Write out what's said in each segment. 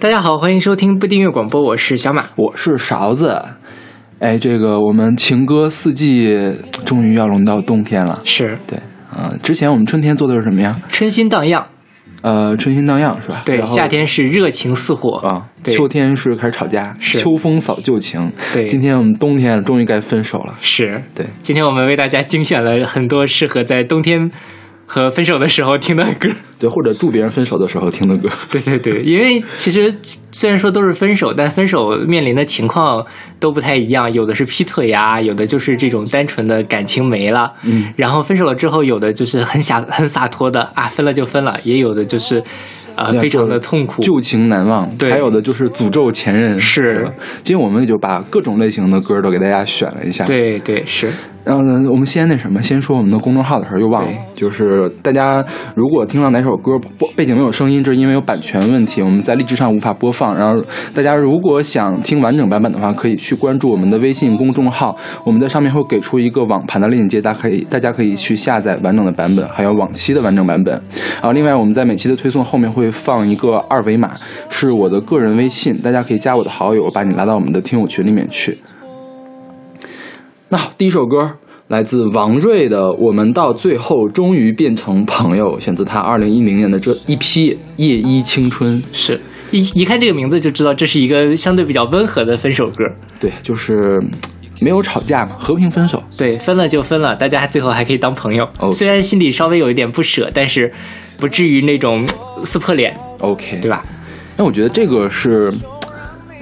大家好，欢迎收听不订阅广播，我是小马，我是勺子。哎，这个我们情歌四季终于要轮到冬天了。是对，呃，之前我们春天做的是什么呀？春心荡漾。呃，春心荡漾是吧？对，夏天是热情似火啊，秋天是开始吵架，秋风扫旧情。对，今天我们冬天终于该分手了。是对，今天我们为大家精选了很多适合在冬天。和分手的时候听的歌，对，或者祝别人分手的时候听的歌，对对对，因为其实虽然说都是分手，但分手面临的情况都不太一样，有的是劈腿呀，有的就是这种单纯的感情没了，嗯，然后分手了之后，有的就是很洒很洒脱的啊，分了就分了，也有的就是。啊，非常的痛苦，旧情难忘。对，还有的就是诅咒前任。是，今天我们也就把各种类型的歌都给大家选了一下。对对是。然后呢，我们先那什么，先说我们的公众号的事儿，又忘了。就是大家如果听到哪首歌播背景没有声音，这是因为有版权问题，我们在荔枝上无法播放。然后大家如果想听完整版本的话，可以去关注我们的微信公众号，我们在上面会给出一个网盘的链接，大家可以大家可以去下载完整的版本，还有往期的完整版本。然后另外我们在每期的推送后面会。会放一个二维码，是我的个人微信，大家可以加我的好友，把你拉到我们的听友群里面去。那好，第一首歌来自王瑞的《我们到最后终于变成朋友》，选自他二零一零年的这一批《夜一青春》。是一一看这个名字就知道，这是一个相对比较温和的分手歌。对，就是没有吵架嘛，和平分手。对，分了就分了，大家最后还可以当朋友。虽然心里稍微有一点不舍，但是。不至于那种撕破脸，OK，对吧？那我觉得这个是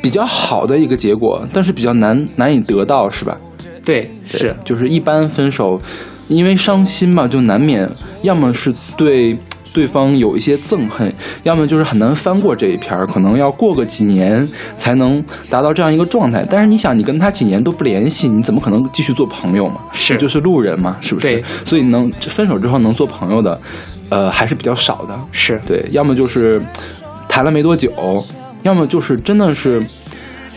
比较好的一个结果，但是比较难难以得到，是吧？对，是，就是一般分手，因为伤心嘛，就难免要么是对对方有一些憎恨，要么就是很难翻过这一篇儿，可能要过个几年才能达到这样一个状态。但是你想，你跟他几年都不联系，你怎么可能继续做朋友嘛？是，就是路人嘛，是不是？对，所以能分手之后能做朋友的。呃，还是比较少的，是对，要么就是谈了没多久，要么就是真的是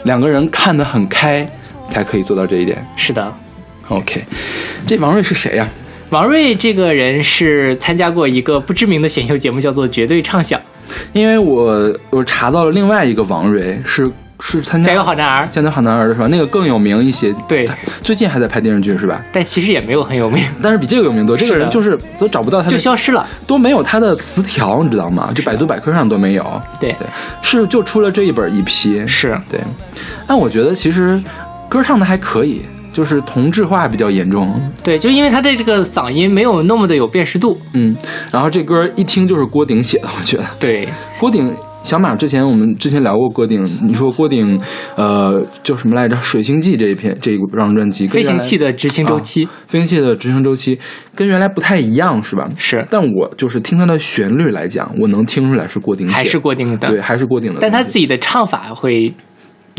两个人看得很开，才可以做到这一点。是的，OK，这王瑞是谁呀？王瑞这个人是参加过一个不知名的选秀节目，叫做《绝对畅想》。因为我我查到了另外一个王瑞是。是参加加油好男儿，加油好男儿的是吧？那个更有名一些。对，最近还在拍电视剧是吧？但其实也没有很有名，但是比这个有名多。这个人就是都找不到他，就消失了，都没有他的词条，你知道吗？就百度百科上都没有。对对，是就出了这一本一批。是对，但我觉得其实歌唱的还可以，就是同质化比较严重。对，就因为他的这个嗓音没有那么的有辨识度。嗯，然后这歌一听就是郭顶写的，我觉得。对，郭顶。小马之前我们之前聊过郭顶，你说郭顶，呃，叫什么来着？《水星记》这一篇这一张专辑，飞行器的执行周期，飞行器的执行周期跟原来不太一样，是吧？是。但我就是听它的旋律来讲，我能听出来是郭顶写，还是郭顶的，对，还是郭顶的。但他自己的唱法会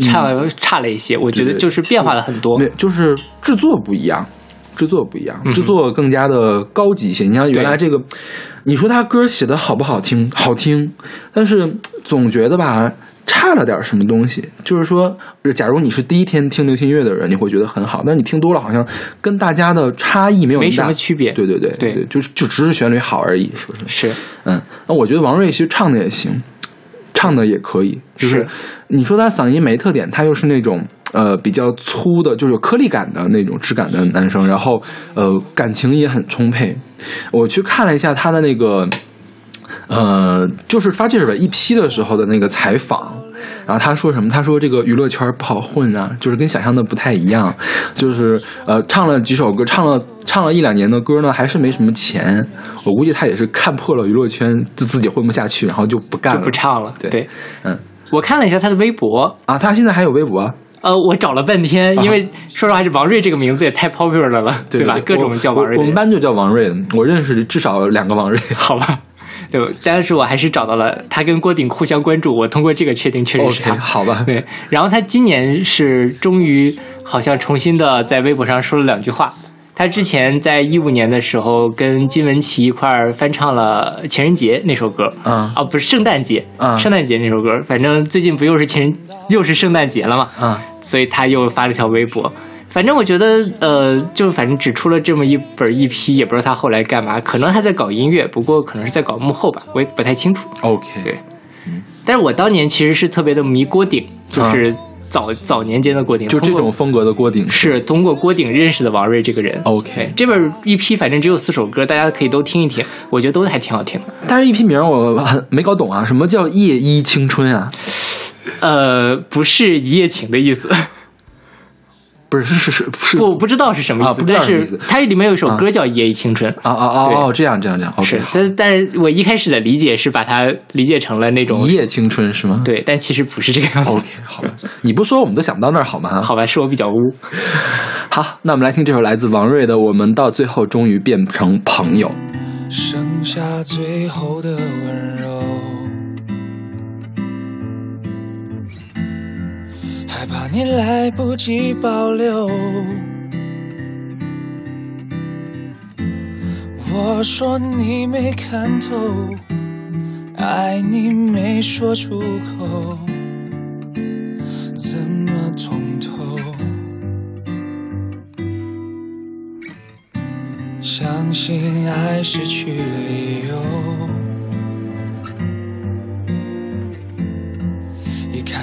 差差了一些，我觉得就是变化了很多，就是制作不一样。制作不一样，制作更加的高级一些。你像原来这个，你说他歌写的好不好听？好听，但是总觉得吧，差了点什么东西。就是说，假如你是第一天听流行乐的人，你会觉得很好，但你听多了，好像跟大家的差异没有没什么区别。对对对对，就是就只是旋律好而已，是不是？是，嗯，那我觉得王瑞其实唱的也行，唱的也可以。就是你说他嗓音没特点，他又是那种。呃，比较粗的，就是有颗粒感的那种质感的男生，然后呃，感情也很充沛。我去看了一下他的那个，呃，就是发这本一批的时候的那个采访，然后他说什么？他说这个娱乐圈不好混啊，就是跟想象的不太一样，就是呃，唱了几首歌，唱了唱了一两年的歌呢，还是没什么钱。我估计他也是看破了娱乐圈，就自己混不下去，然后就不干了，不唱了。对，嗯，我看了一下他的微博啊，他现在还有微博。呃，我找了半天，因为说实话，这王瑞这个名字也太 popular 了，对吧？各种叫王瑞，我们班就叫王瑞，我认识至少两个王瑞，好吧？对，但是我还是找到了他跟郭顶互相关注，我通过这个确定确实是他，好吧？对，然后他今年是终于好像重新的在微博上说了两句话。他之前在一五年的时候跟金玟岐一块儿翻唱了《情人节》那首歌，啊，哦，不是圣诞节，嗯，圣诞节那首歌，反正最近不又是情人，又是圣诞节了嘛，嗯，所以他又发了条微博。反正我觉得，呃，就反正只出了这么一本一批，也不知道他后来干嘛，可能还在搞音乐，不过可能是在搞幕后吧，我也不太清楚。OK，对，但是我当年其实是特别的迷郭顶，就是早、早年间的郭顶，就这种风格的郭顶是通过郭顶认识的王瑞这个人。OK 这本一批反正只有四首歌，大家可以都听一听，我觉得都还挺好听的。但是一批名我很没搞懂啊，什么叫夜衣青春啊？呃，不是一夜情的意思，不是是是是是不不知道是什么意思，啊不知道但什么意思是它里面有一首歌叫《夜一青春》。啊啊啊对哦，这样这样这样是，OK，，但是但是我一开始的理解是把它理解成了那种一夜青春是吗？对，但其实不是这个样子。，OK，好吧，你不说我们都想不到那儿好吗？好吧，是我比较污。好，那我们来听这首来自王瑞的《我们到最后终于变成朋友》。剩下最后的温柔，害怕你来不及保留。我说你没看透，爱你没说出口，怎么通透？相信爱失去理由，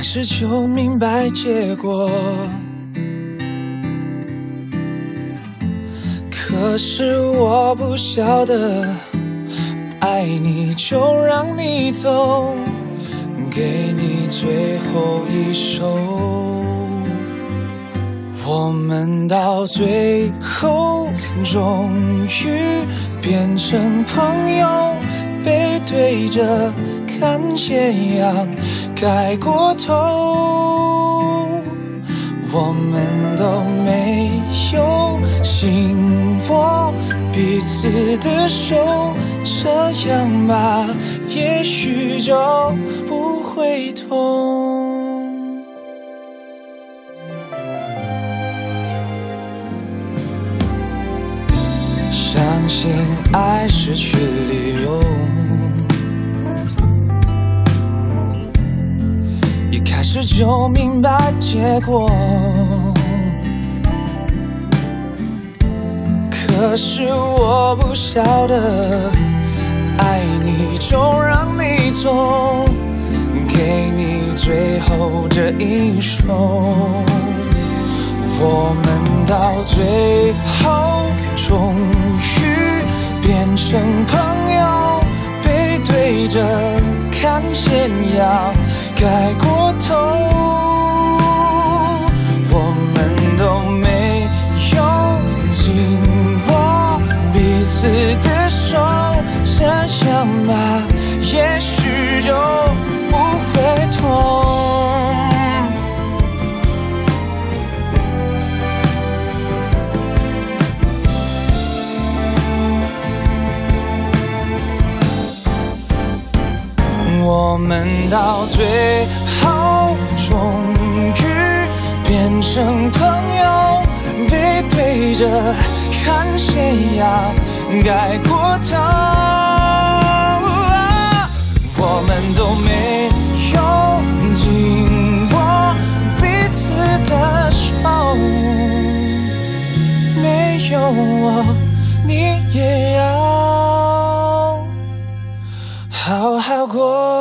开始就明白结果。可是我不晓得，爱你就让你走，给你最后一首。我们到最后终于变成朋友，背对着看斜阳盖过头。我们都没有紧握彼此的手，这样吧，也许就不会痛。相信爱失去理由，开始就明白结果。可是我不晓得，爱你就让你走，给你最后这一首。我们到最后终于变成朋友，背对着看斜阳盖过头。我们都没有紧握彼此的手，这样吧，也许就不会痛。我们到最后终于变成朋友，背对着看谁要改过头。我们都没有紧握彼此的手，没有我，你也要。好好过。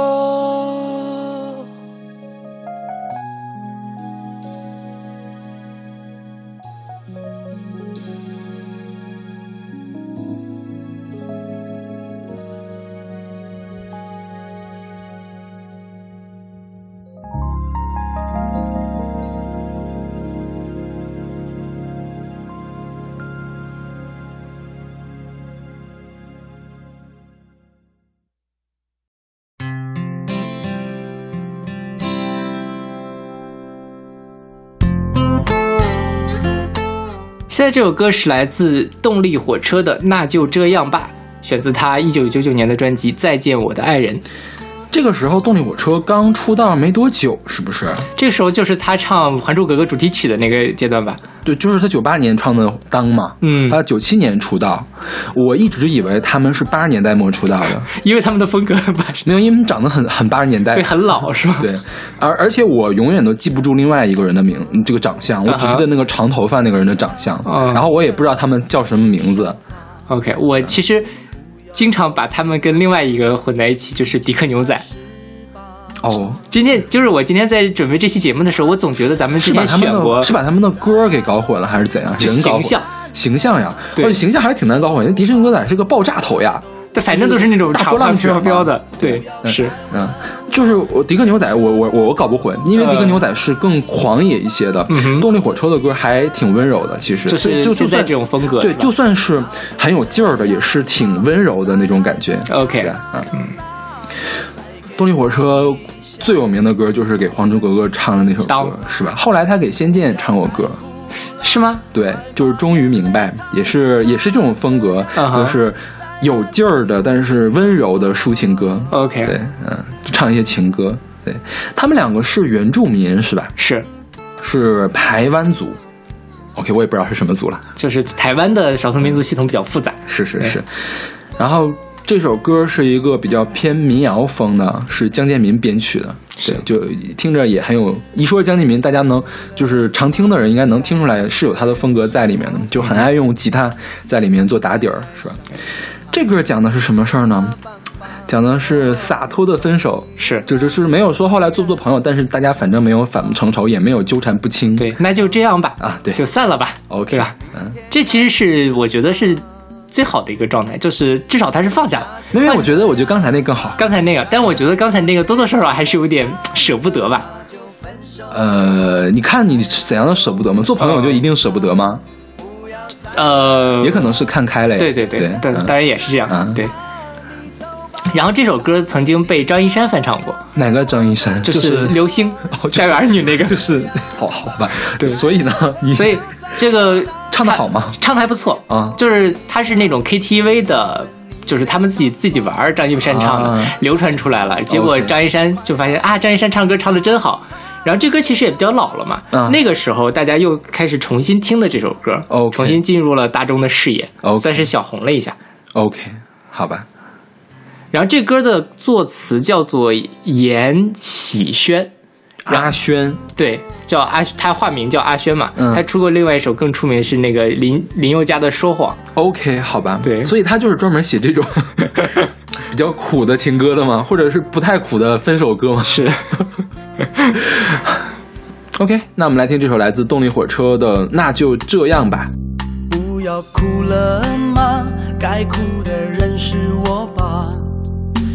现在这首歌是来自动力火车的《那就这样吧》，选自他一九九九年的专辑《再见我的爱人》。这个时候，动力火车刚出道没多久，是不是？这个时候就是他唱《还珠格格》主题曲的那个阶段吧？对，就是他九八年唱的《当》嘛，嗯他九七年出道。我一直以为他们是八十年代末出道的，因为他们的风格没有，因为他们长得很很八十年代对，，很老是吧？对，而而且我永远都记不住另外一个人的名，这个长相，我只记得那个长头发那个人的长相，嗯然后我也不知道他们叫什么名字。OK，我其实经常把他们跟另外一个混在一起，就是迪克牛仔。哦，今天就是我今天在准备这期节目的时候，我总觉得咱们之是把他们前选过的是把他们的歌给搞混了，还是怎样？人搞混形象形象呀，对形象还是挺难搞混。因为迪士尼牛仔是个爆炸头呀，对，反正都是那种大波浪飘飘的，对，嗯是，嗯，就是我迪克牛仔，我我我我搞不混，因为迪克牛仔是更狂野一些的，嗯动力火车的歌还挺温柔的，其实就是就就算这种风格对，就算是很有劲儿的，也是挺温柔的那种感觉。OK 是吧嗯，动力火车最有名的歌就是给《还珠格格》唱的那首歌，是吧？后来他给《仙剑》唱过歌，是吗？对，就是终于明白，也是也是这种风格，就是有劲儿的，但是温柔的抒情歌。OK 对，嗯，唱一些情歌。对他们两个是原住民是吧？是，是排湾族。OK，我也不知道是什么族了。就是台湾的少数民族系统比较复杂，是是是。然后这首歌是一个比较偏民谣风的，是江建民编曲的。对，就听着也很有。一说江建民，大家能就是常听的人应该能听出来是有他的风格在里面的，就很爱用吉他在里面做打底儿，是吧？这歌讲的是什么事儿呢？讲的是洒脱的分手，是就就是没有说后来做不做朋友，但是大家反正没有反目成仇，也没有纠缠不清。对，那就这样吧，啊，对就散了吧，，OK 对吧？嗯，这其实是我觉得是最好的一个状态，就是至少他是放下了。因为我觉得，我觉得刚才那更好。刚才那个，但我觉得刚才那个多多少少还是有点舍不得吧。呃，你看你是怎样的舍不得吗？做朋友就一定舍不得吗？呃，也可能是看开了呀。对对对，对，当然也是这样，嗯对。然后这首歌曾经被张一山翻唱过，哪个张一山？就就是流星 哦家有儿女那个，就是好好吧。对所以呢，你所以这个 唱的好吗唱的还不错啊就是他是那种 KTV 的。就是他们自己自己玩张一山唱的，啊流传出来了。结果张一山就发现啊，张一山唱歌唱的真好。然后这歌其实也比较老了嘛，啊那个时候大家又开始重新听的这首歌 OK 重新进入了大众的视野算是小红了一下。OK，好吧。然后这歌的作词叫做严喜轩，阿轩对，叫阿，他化名叫阿轩嘛。嗯他出过另外一首更出名是那个林林宥嘉的《说谎》。，OK，好吧。对所以他就是专门写这种 比较苦的情歌的吗？或者是不太苦的分手歌吗？是，OK，那我们来听这首来自动力火车的《那就这样吧》。不要哭了吗？该哭的人是我吧？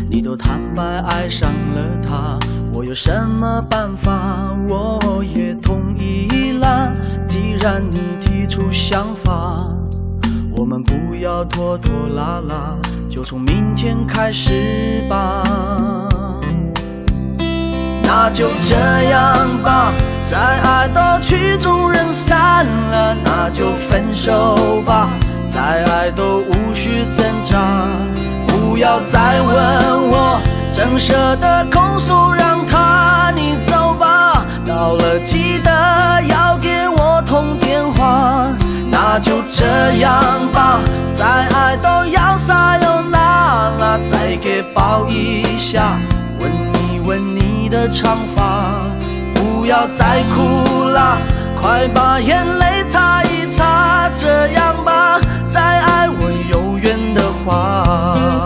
你都坦白爱上了他，我有什么办法？我也同意啦。既然你提出想法，我们不要拖拖拉拉，就从明天开始吧。那就这样吧，再爱到曲终人散了，那就分手吧，再爱都无需挣扎。不要再问我，怎舍得空手让他你走吧。到了记得要给我通电话。那就这样吧，再爱都要撒又那拉，再给抱一下，的长发。不要再哭啦，快把眼泪擦一擦，这样吧，再爱我有缘的话。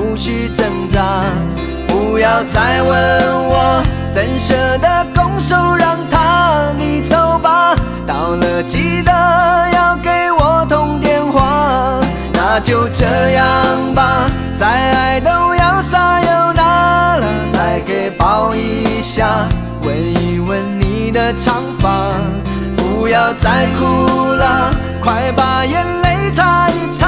去挣扎。不要再问我，怎舍得拱手让他你走吧。到了记得要给我通电话。那就这样吧，再爱都要撒又那拉，再给抱一下，吻一吻你的长发。不要再哭了，快把眼泪擦一擦，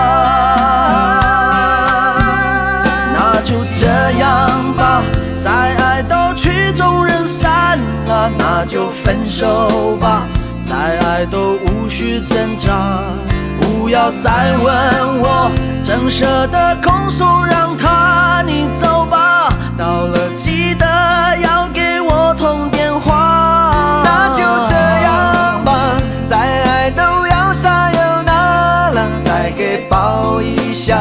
手吧。再爱都无需挣扎，不要再问我，怎舍得控诉，让他你走吧。到了记得要给我通电话。那就这样吧，再爱都要撒由那拉，再给抱一下，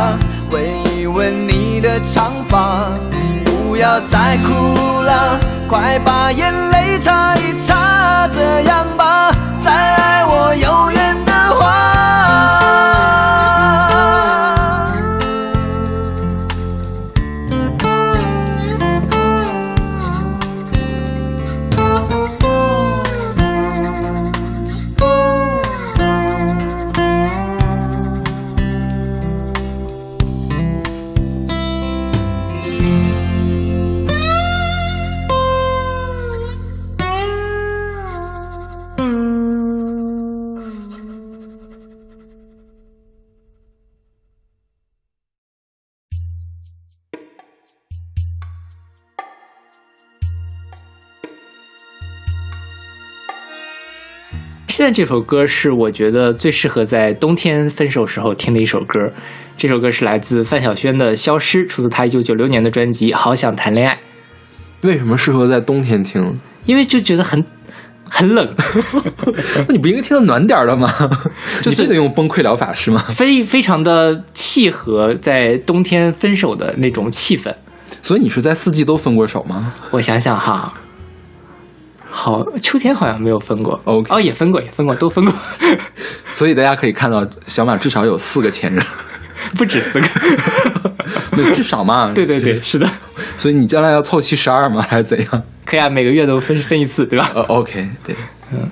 闻一闻你的长发。不要再哭了，快把眼泪擦一擦，样现在这首歌是我觉得最适合在冬天分手时候听的一首歌。这首歌是来自范晓萱的《消失》，出自她一九九六年的专辑《好想谈恋爱》。为什么适合在冬天听？因为就觉得很很冷，那你不应该听到暖点儿的吗？就是得用崩溃疗法是吗？非非常的契合在冬天分手的那种气氛。所以你是在四季都分过手吗？我想想哈，好，秋天好像没有分过 OK 哦，也分过，也分过，都分过，所以大家可以看到，小马至少有四个前任，不止四个。对，至少嘛。对对对，是的，所以你将来要凑齐十二吗？还是怎样？可以啊，每个月都分分一次，对吧？呃，OK，对，嗯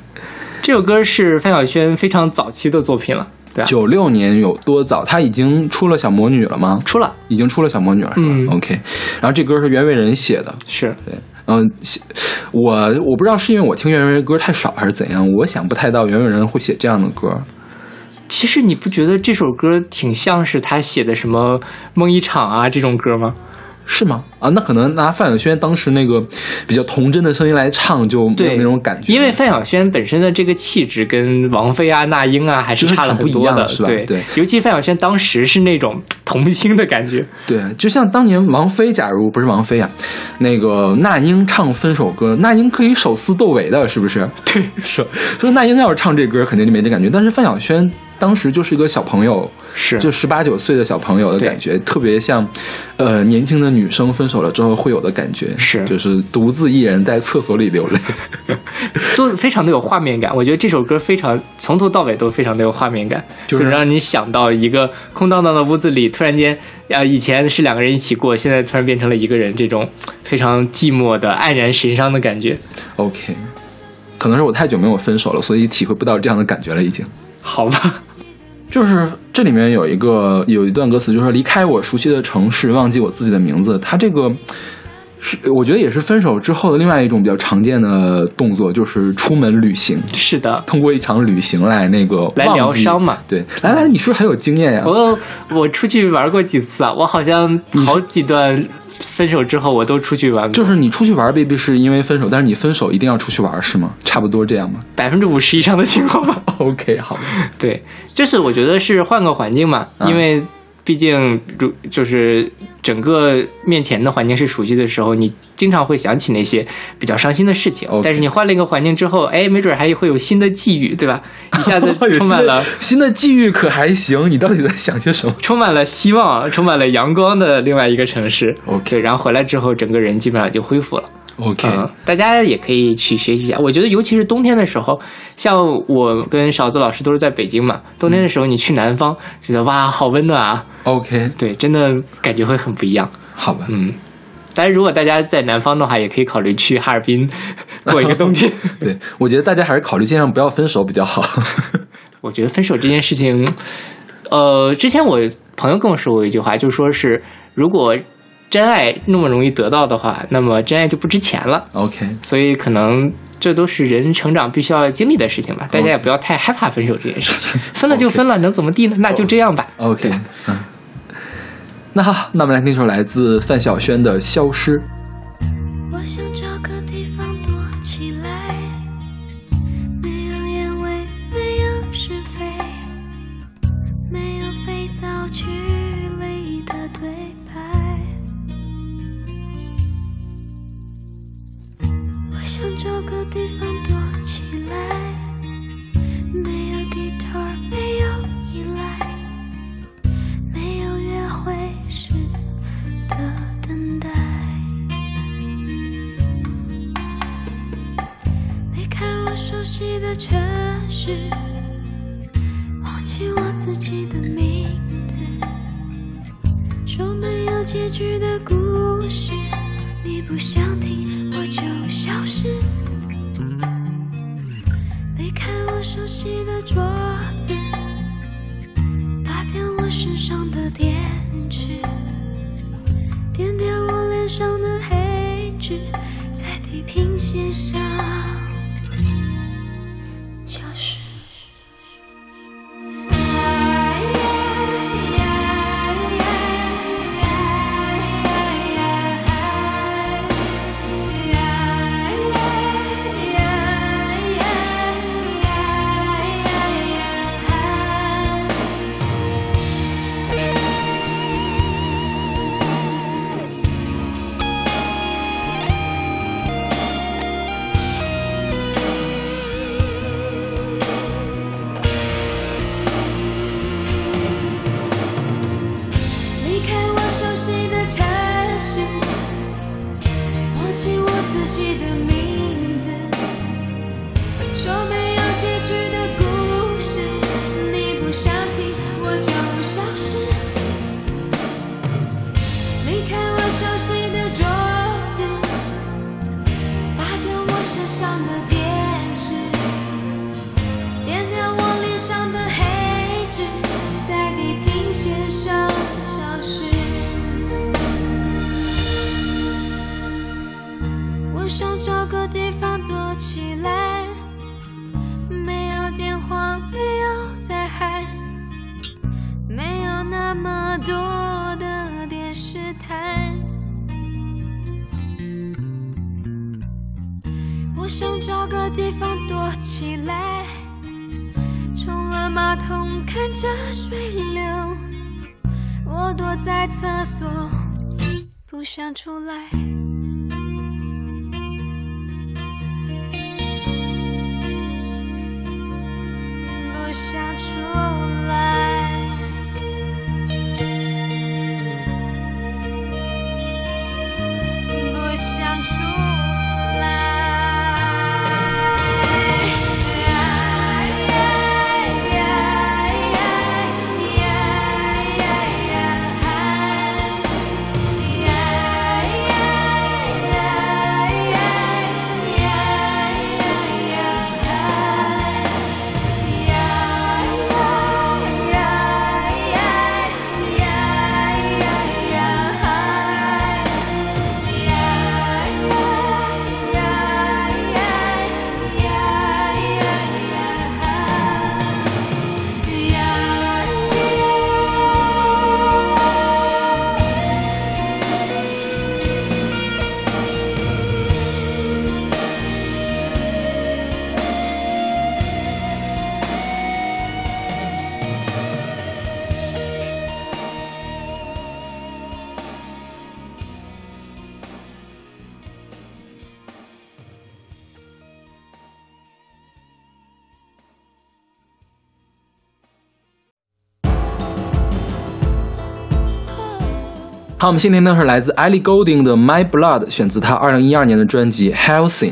这首歌是范晓萱非常早期的作品了，对吧？九六年有多早？他已经出了小魔女了吗？出了，已经出了小魔女了，嗯 o k 然后这歌是袁惟仁写的，是对，嗯，我我不知道是因为我听袁惟仁歌太少还是怎样，我想不太到袁惟仁会写这样的歌。其实你不觉得这首歌挺像是他写的什么梦一场啊这种歌吗？是吗？啊，那可能拿范晓萱当时那个比较童真的声音来唱，就没有那种感觉。因为范晓萱本身的这个气质跟王菲啊、那英啊还是差了很多的，是很不一样是吧对对尤其范晓萱当时是那种童星的感觉，对，就像当年王菲，假如不是王菲啊，那个那英唱分手歌，那英可以手撕窦唯的，是不是？对，是，说那英要是唱这歌，肯定就没这感觉。但是范晓萱当时就是一个小朋友，是就十八九岁的小朋友的感觉，特别像，呃，年轻的女生分手了之后会有的感觉，是就是独自一人在厕所里流泪。都非常的有画面感。我觉得这首歌非常从头到尾都非常的有画面感，就是让你想到一个空荡荡的屋子里，突然间，啊，以前是两个人一起过，现在突然变成了一个人，这种非常寂寞的黯然神伤的感觉。OK，可能是我太久没有分手了，所以体会不到这样的感觉了，已经。好吧，就是这里面有一个有一段歌词，就是说离开我熟悉的城市，忘记我自己的名字。他这个 是我觉得也是分手之后的另外一种比较常见的动作，就是出门旅行，是的。通过一场旅行来那个来疗伤嘛对，来来，你是不是很有经验呀？我我出去玩过几次啊，我好像好几段分手之后我都出去玩，就是你出去玩未必是因为分手，但是你分手一定要出去玩，是吗？差不多这样吗百分之五十以上的情况吧。OK，好，对，就是我觉得是换个环境嘛，啊因为毕竟如就是整个面前的环境是熟悉的时候，你经常会想起那些比较伤心的事情。但是你换了一个环境之后，哎，没准还会有新的际遇，对吧？一下子 充满了新的新的际遇，可还行？你到底在想些什么？充满了希望，充满了阳光的另外一个城市。OK，然后回来之后，整个人基本上就恢复了。OK，嗯，大家也可以去学习一下。我觉得，尤其是冬天的时候，像我跟勺子老师都是在北京嘛，冬天的时候你去南方，觉得哇，好温暖啊！OK，对，真的感觉会很不一样。好吧，嗯，但是如果大家在南方的话，也可以考虑去哈尔滨 过一个冬天。对我觉得大家还是考虑尽量不要分手比较好。我觉得分手这件事情，呃，之前我朋友跟我说过一句话，就说是如果真爱那么容易得到的话，那么真爱就不值钱了。OK，所以可能这都是人成长必须要经历的事情吧。大家也不要太害怕分手这件事情，分了就分了，能怎么地呢？那就这样吧。OK，嗯，那好，那我们来听一首来自范晓萱的《消失》。我想个地方躲起来，没有 guitar，没有依赖，没有约会时的等待。离开我熟悉的城市，忘记我自己的名字，说没有结局的故事，你不想听。你的桌子，拔掉我身上的电池，点点我脸上的黑痣，在地平线上好，我们先听的是来自 Ellie Goulding 的《My Blood》，选自她二零一二年的专辑《Helsing》。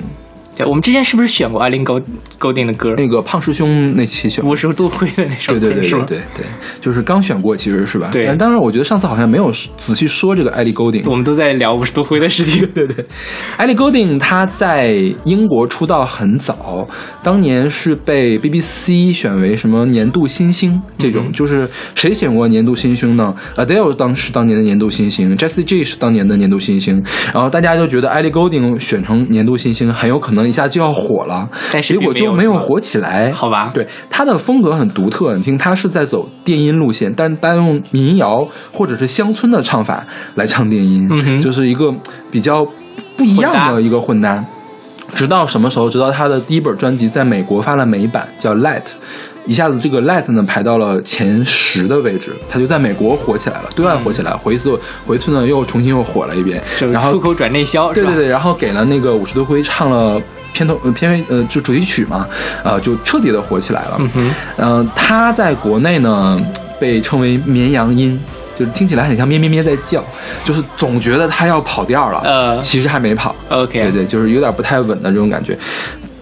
对，我们之前是不是选过艾琳高高定的歌？那个胖师兄那期选过五十度灰的那首歌，对对对对对对，就是刚选过，其实是吧？对但当然，我觉得上次好像没有仔细说这个艾莉·高定。我们都在聊五十度灰的事情。对对，艾利高定他在英国出道很早，当年是被 BBC 选为什么年度新星这种，嗯就是谁选过年度新星呢？Adele 当时当年的年度新星，Jessie J 是当年的年度新星，然后大家就觉得艾莉·高定选成年度新星很有可能一下就要火了，但是结果就没有火起来。好吧对，他的风格很独特，你听他是在走电音路线，但单用民谣或者是乡村的唱法来唱电音，嗯就是一个比较不一样的一个混搭。直到什么时候？直到他的第一本专辑在美国发了美版，叫《Light》，一下子这个《Light》呢排到了前十的位置，他就在美国火起来了，对外火起来了，回去回去呢又重新又火了一遍，然后出口转内销，对对对，然后给了那个五十度灰唱了片头呃片尾呃就主题曲嘛，呃就彻底的火起来了。嗯哼，嗯、他在国内呢被称为绵羊音，就是听起来很像咩咩咩在叫，就是总觉得他要跑调了，呃其实还没跑。OK 对对，就是有点不太稳的这种感觉。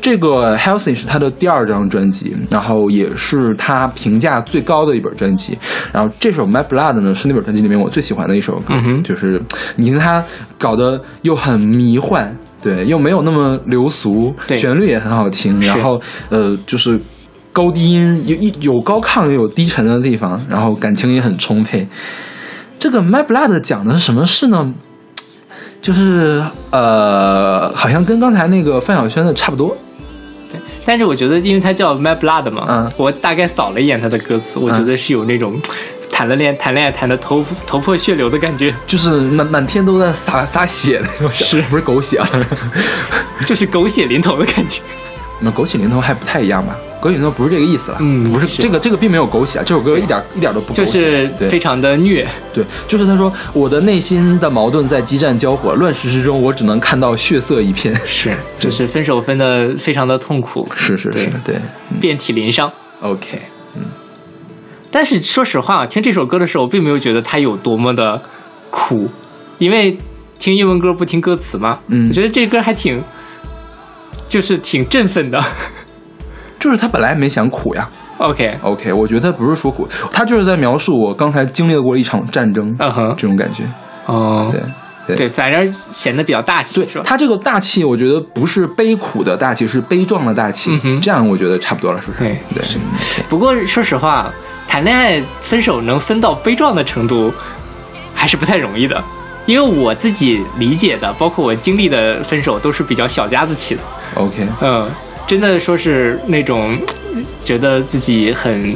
这个《Healthy》是他的第二张专辑，然后也是他评价最高的一本专辑。然后这首《My Blood》呢，是那本专辑里面我最喜欢的一首歌，就是你听他搞得又很迷幻，对，又没有那么流俗，旋律也很好听，然后呃，就是高低音有一有高亢又有低沉的地方，然后感情也很充沛。这个《My Blood》讲的是什么事呢？就是呃，好像跟刚才那个范晓萱的差不多。但是我觉得，因为它叫 My Blood 嘛，嗯我大概扫了一眼它的歌词，我觉得是有那种谈了恋谈恋爱谈的头头破血流的感觉，就是满满天都在洒洒血的那种，是不是狗血啊？就是狗血淋头的感觉。那枸杞淋头还不太一样吧？枸杞淋头不是这个意思了，嗯不是这个这个并没有狗血啊，这首歌一点一点都不狗血，就是对非常的虐，对，就是他说我的内心的矛盾在激战交火，乱世之中我只能看到血色一片。是，就是分手分的非常的痛苦，是是是，对遍体鳞伤。，OK，嗯但是说实话，听这首歌的时候，我并没有觉得它有多么的苦，因为听英文歌不听歌词嘛，嗯我觉得这歌还挺，就是挺振奋的。就是他本来没想苦呀。OK，OK，我觉得他不是说苦，他就是在描述我刚才经历过一场战争，嗯哼，这种感觉。哦，对对对，反正显得比较大气，对？他这个大气，我觉得不是悲苦的大气，是悲壮的大气。嗯哼这样我觉得差不多了，是不是？对不过说实话，谈恋爱分手能分到悲壮的程度，还是不太容易的。因为我自己理解的，包括我经历的分手，都是比较小家子气的。OK，嗯，真的说是那种觉得自己很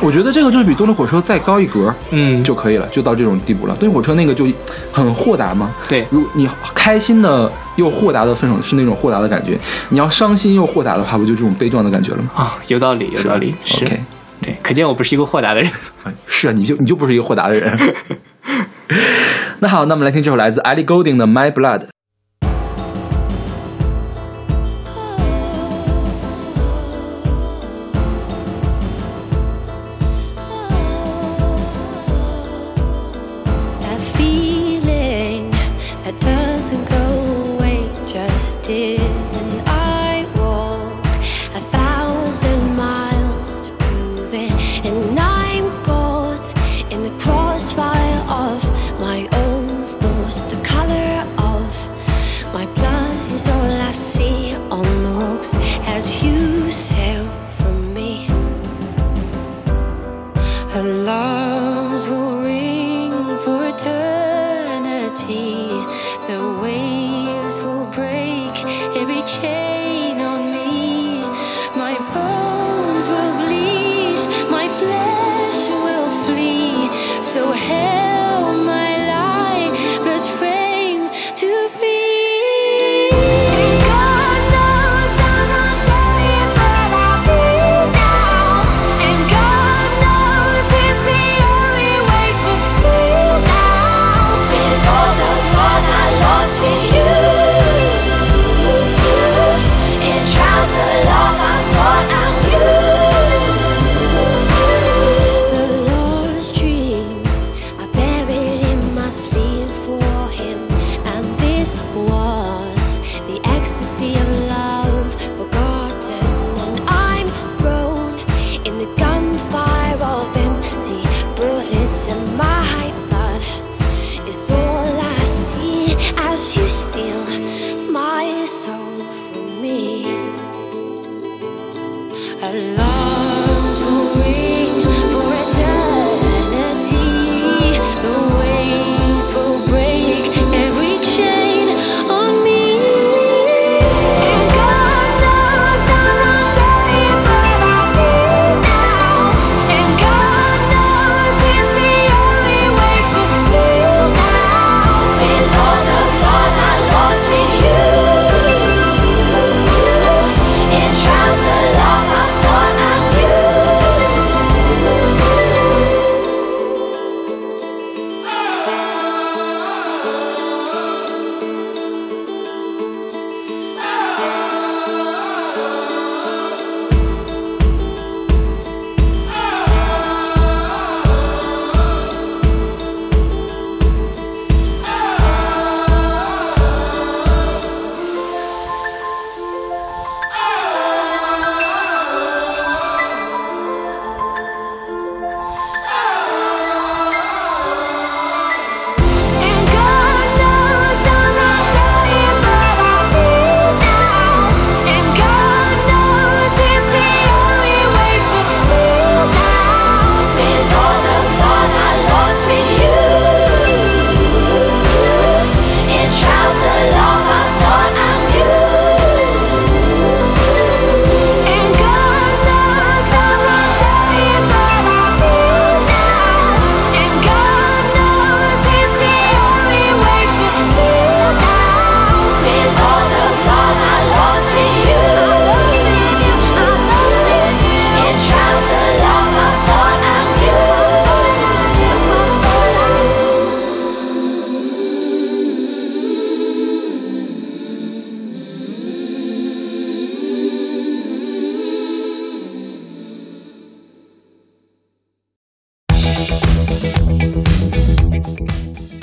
我觉得这个就是比动力火车再高一格嗯，就可以了，就到这种地步了。动力火车那个就很豁达嘛，对如你开心的又豁达的分手是那种豁达的感觉，你要伤心又豁达的话，不就这种悲壮的感觉了吗？啊，有道理，有道理，是 OK，对，可见我不是一个豁达的人。哎 是啊，你就你就不是一个豁达的人。那好，那我们来听这首来自 Ellie Goulding 的《My Blood》。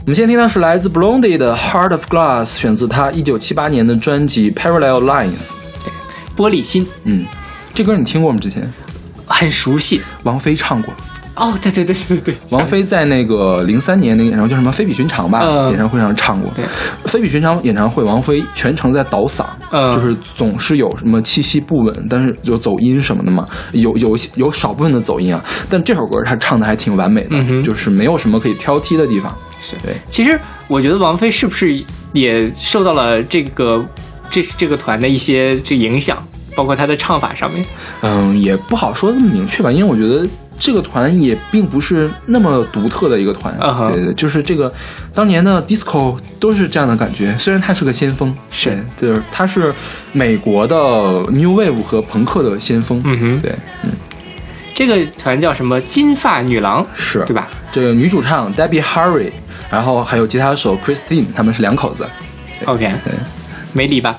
我们现在听到是来自 Blondie 的《Heart of Glass》，选自他一九七八年的专辑《Parallel Lines》。玻璃心嗯，这歌你听过吗？之前很熟悉王菲唱过。哦，对对对对对，王菲在那个零三年那个演唱会叫什么《非比寻常》吧、嗯演唱会上唱过。对非比寻常》演唱会，王菲全程在倒嗓，嗯就是总是有什么气息不稳，但是有走音什么的嘛，有有有少部分的走音啊。但这首歌她唱的还挺完美的，嗯就是没有什么可以挑剔的地方。是对，其实我觉得王菲是不是也受到了这个这这个团的一些这影响，包括她的唱法上面。嗯，也不好说那么明确吧，因为我觉得这个团也并不是那么独特的一个团。嗯哼对对，就是这个当年的 disco 都是这样的感觉。虽然他是个先锋，是就是他是美国的 new wave 和朋克的先锋。嗯哼对，嗯，这个团叫什么？金发女郎，是对吧？这个女主唱 Debbie Harry，然后还有吉他手 Christine，他们是两口子。OK，对没理吧？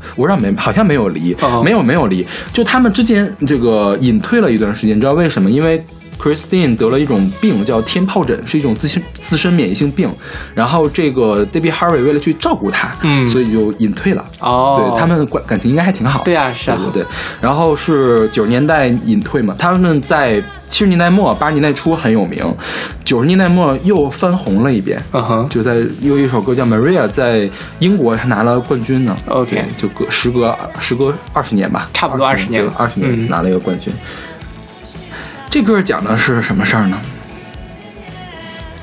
啊，我让没好像没有离，哦没有没有离，就他们之间这个隐退了一段时间，你知道为什么？因为 Christine 得了一种病叫天疱疹，是一种自身自身免疫性病，然后这个 Debbie Harry 为了去照顾她，嗯所以就隐退了。哦，对他们感感情应该还挺好。对啊是啊对对对。然后是九十年代隐退嘛，他们在七十年代末、八十年代初很有名，九十年代末又翻红了一遍。嗯哼，就在又一首歌叫《Maria》，在英国还拿了冠军呢。OK 就隔时隔时隔二十年吧，差不多二十年了二十年嗯拿了一个冠军。这歌讲的是什么事儿呢？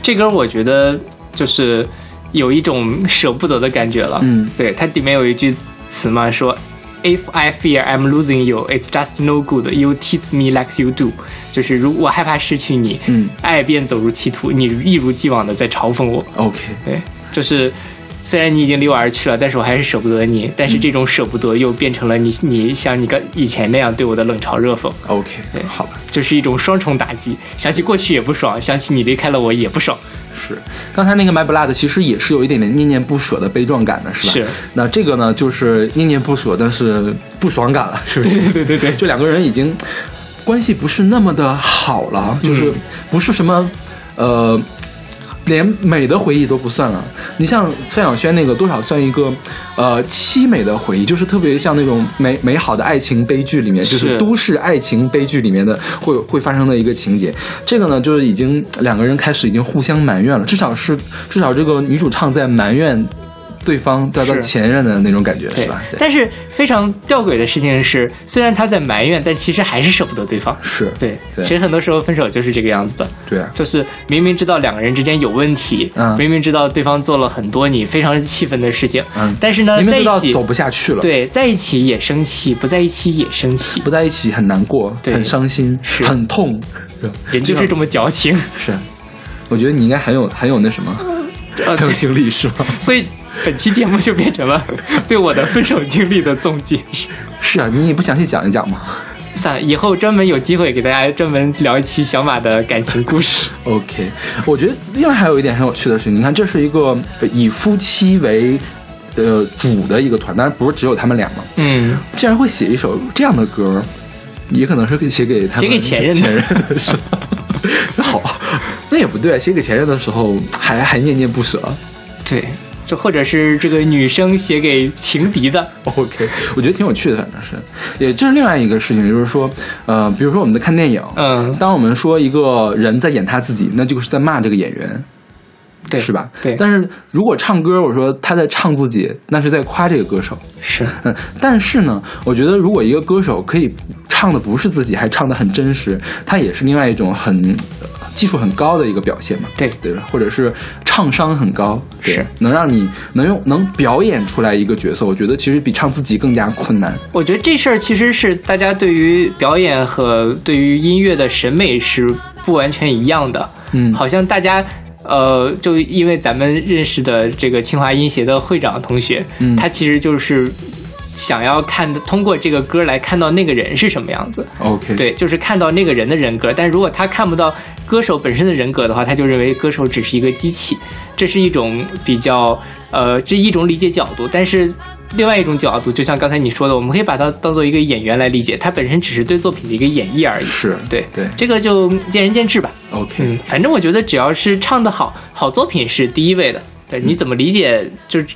这歌我觉得就是有一种舍不得的感觉了。嗯对，它里面有一句词嘛，说 If I fear I'm losing you, it's just no good. You tease me like you do，就是如我害怕失去你，嗯爱便走入歧途，你一如既往的在嘲讽我。，OK，对，就是虽然你已经离我而去了，但是我还是舍不得你。但是这种舍不得又变成了你你像你刚以前那样对我的冷嘲热讽，OK，对好吧，就是一种双重打击。想起过去也不爽，想起你离开了我也不爽。是刚才那个 My Blood 其实也是有一点点念念不舍的悲壮感的，是吧？是。那这个呢，就是念念不舍，但是不爽感了，是不是？对对对对就两个人已经关系不是那么的好了，就是不是什么呃。连美的回忆都不算了，你像范晓萱那个多少算一个，呃，凄美的回忆，就是特别像那种美美好的爱情悲剧里面，就是是都市爱情悲剧里面的会会发生的一个情节。这个呢，就是已经两个人开始已经互相埋怨了，至少是至少这个女主唱在埋怨对方对她是。前任的那种感觉，对。是吧？对，但是非常吊诡的事情是，虽然他在埋怨，但其实还是舍不得对方。是，对，对。其实很多时候分手就是这个样子的，对啊，就是明明知道两个人之间有问题，嗯。明明知道对方做了很多你非常气愤的事情，嗯。但是呢，明明在一起知道走不下去了，，对，在一起也生气，不在一起也生气，不在一起很难过，对。很伤心，是。很痛，就是这么矫情。是。我觉得你应该很有很有那什么，呃很有经历是吗？所以本期节目就变成了对我的分手经历的总结。是啊，你也不详细讲一讲吗算了，以后专门有机会给大家专门聊一期小马的感情故事。？OK，我觉得另外还有一点很有趣的是，你看这是一个呃以夫妻为呃主的一个团，当然不是只有他们俩嘛，嗯，竟然会写一首这样的歌，也可能是写给他们写给前任的前任的是吧 好，那也不对，写给前任的时候还还念念不舍。对，这或者是这个女生写给情敌的，OK，我觉得挺有趣的，反正是，也这是另外一个事情，就是说，呃，比如说我们在看电影，嗯。当我们说一个人在演他自己，那就是在骂这个演员，对，是吧？对，但是如果唱歌，我说他在唱自己，那是在夸这个歌手。是嗯，但是呢，我觉得如果一个歌手可以唱的不是自己，还唱的很真实，他也是另外一种很呃技术很高的一个表现嘛，对对吧？或者是唱商很高，对是能让你能用能表演出来一个角色，我觉得其实比唱自己更加困难。我觉得这事儿其实是大家对于表演和对于音乐的审美是不完全一样的。嗯好像大家。呃，就因为咱们认识的这个清华音协的会长同学，嗯他其实就是想要看通过这个歌来看到那个人是什么样子。OK，，对，就是看到那个人的人格。但如果他看不到歌手本身的人格的话，他就认为歌手只是一个机器，这是一种比较呃，这一种理解角度。但是另外一种角度，就像刚才你说的，我们可以把它当做一个演员来理解，它本身只是对作品的一个演绎而已。是对对这个就见仁见智吧。OK，嗯，反正我觉得只要是唱得好，好作品是第一位的。对，你怎么理解，就是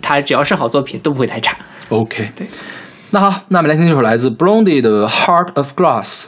它只要是好作品都不会太差。OK，对。那好，那我们来听这首来自 Blondie 的《Heart of Glass》。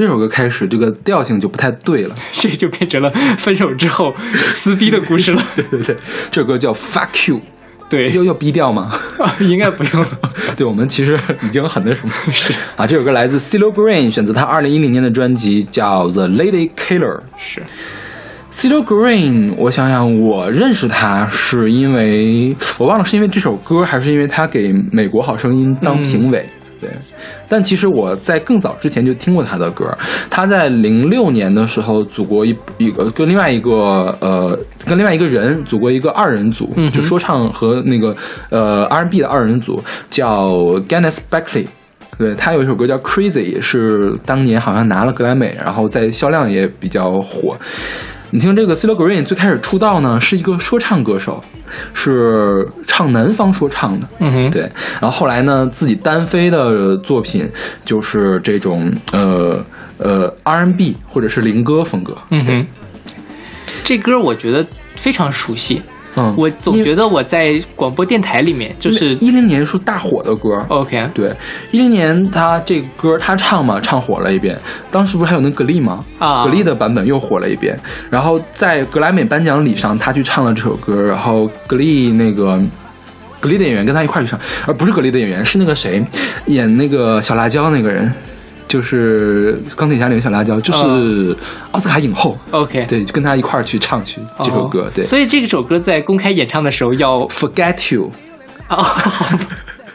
这首歌开始，这个调性就不太对了。这就变成了分手之后撕逼的故事了。对对对，这首歌叫 Fuck You，对，要要逼调吗？应该不用。对我们其实已经很那什么是啊。这首歌来自 CeeLo Green，选择他二零一零年的专辑叫《The Lady Killer》。是 CeeLo Green，我想想，我认识他是因为我忘了是因为这首歌，还是因为他给美国好声音当评委。对，但其实我在更早之前就听过他的歌。他在零六年的时候组过一一个跟另外一个呃跟另外一个人组过一个二人组，嗯就说唱和那个呃 R&B 的二人组，叫 Gannis Beckley。对他有一首歌叫《Crazy》，是当年好像拿了格莱美，然后在销量也比较火。你听这个 CeeLo Green 最开始出道呢是一个说唱歌手，是唱南方说唱的，嗯哼，对。然后后来呢，自己单飞的作品就是这种呃呃 R&B 或者是灵歌风格。嗯哼，这歌我觉得非常熟悉，嗯，我总觉得我在广播电台里面就是一零年是大火的歌。OK，对，一零年他这个歌他唱嘛，唱火了一遍。当时不是还有那格力吗？啊格力的版本又火了一遍。然后在格莱美颁奖礼上，他去唱了这首歌，然后格力那个。格力的演员跟他一块去唱，而不是格力的演员，是那个谁，演那个小辣椒那个人，就是钢铁侠里面小辣椒，就是奥斯卡影后，OK，对，就跟他一块儿去唱去这首歌，哦对。所以这首歌在公开演唱的时候要 Forget you，哦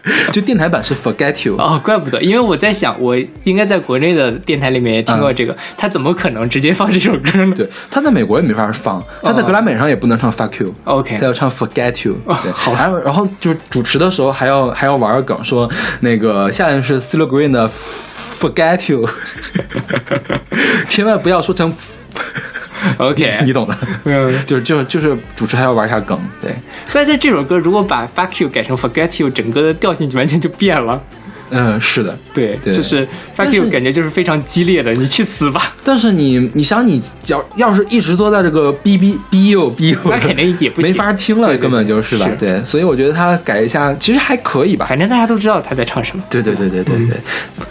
就电台版是 Forget you，哦，怪不得，因为我在想，我应该在国内的电台里面也听过嗯。这个，他怎么可能直接放这首歌呢？对，他在美国也没法放，他在格莱美上也不能唱 Fuck you。，OK，他要唱 Forget You，对，然后然后就是主持的时候还要还要玩个梗，说那个下面是 CeeLo Green 的 Forget You，千万不要说成 OK，你懂的，嗯，就是就就是主持还要玩一下梗，对，所以在这首歌如果把 Fuck You 改成 Forget You，整个的调性就完全就变了。嗯，是的。对，对就是 Fuck You 感觉就是非常激烈的，你去死吧！但是你你想你要要是一直都在这个哔哔哔呦哔呦，那肯定也不 行没法听了，对对对根本就是吧，对，所以我觉得他改一下其实还可以吧，反正大家都知道他在唱什么。对对对对对嗯对，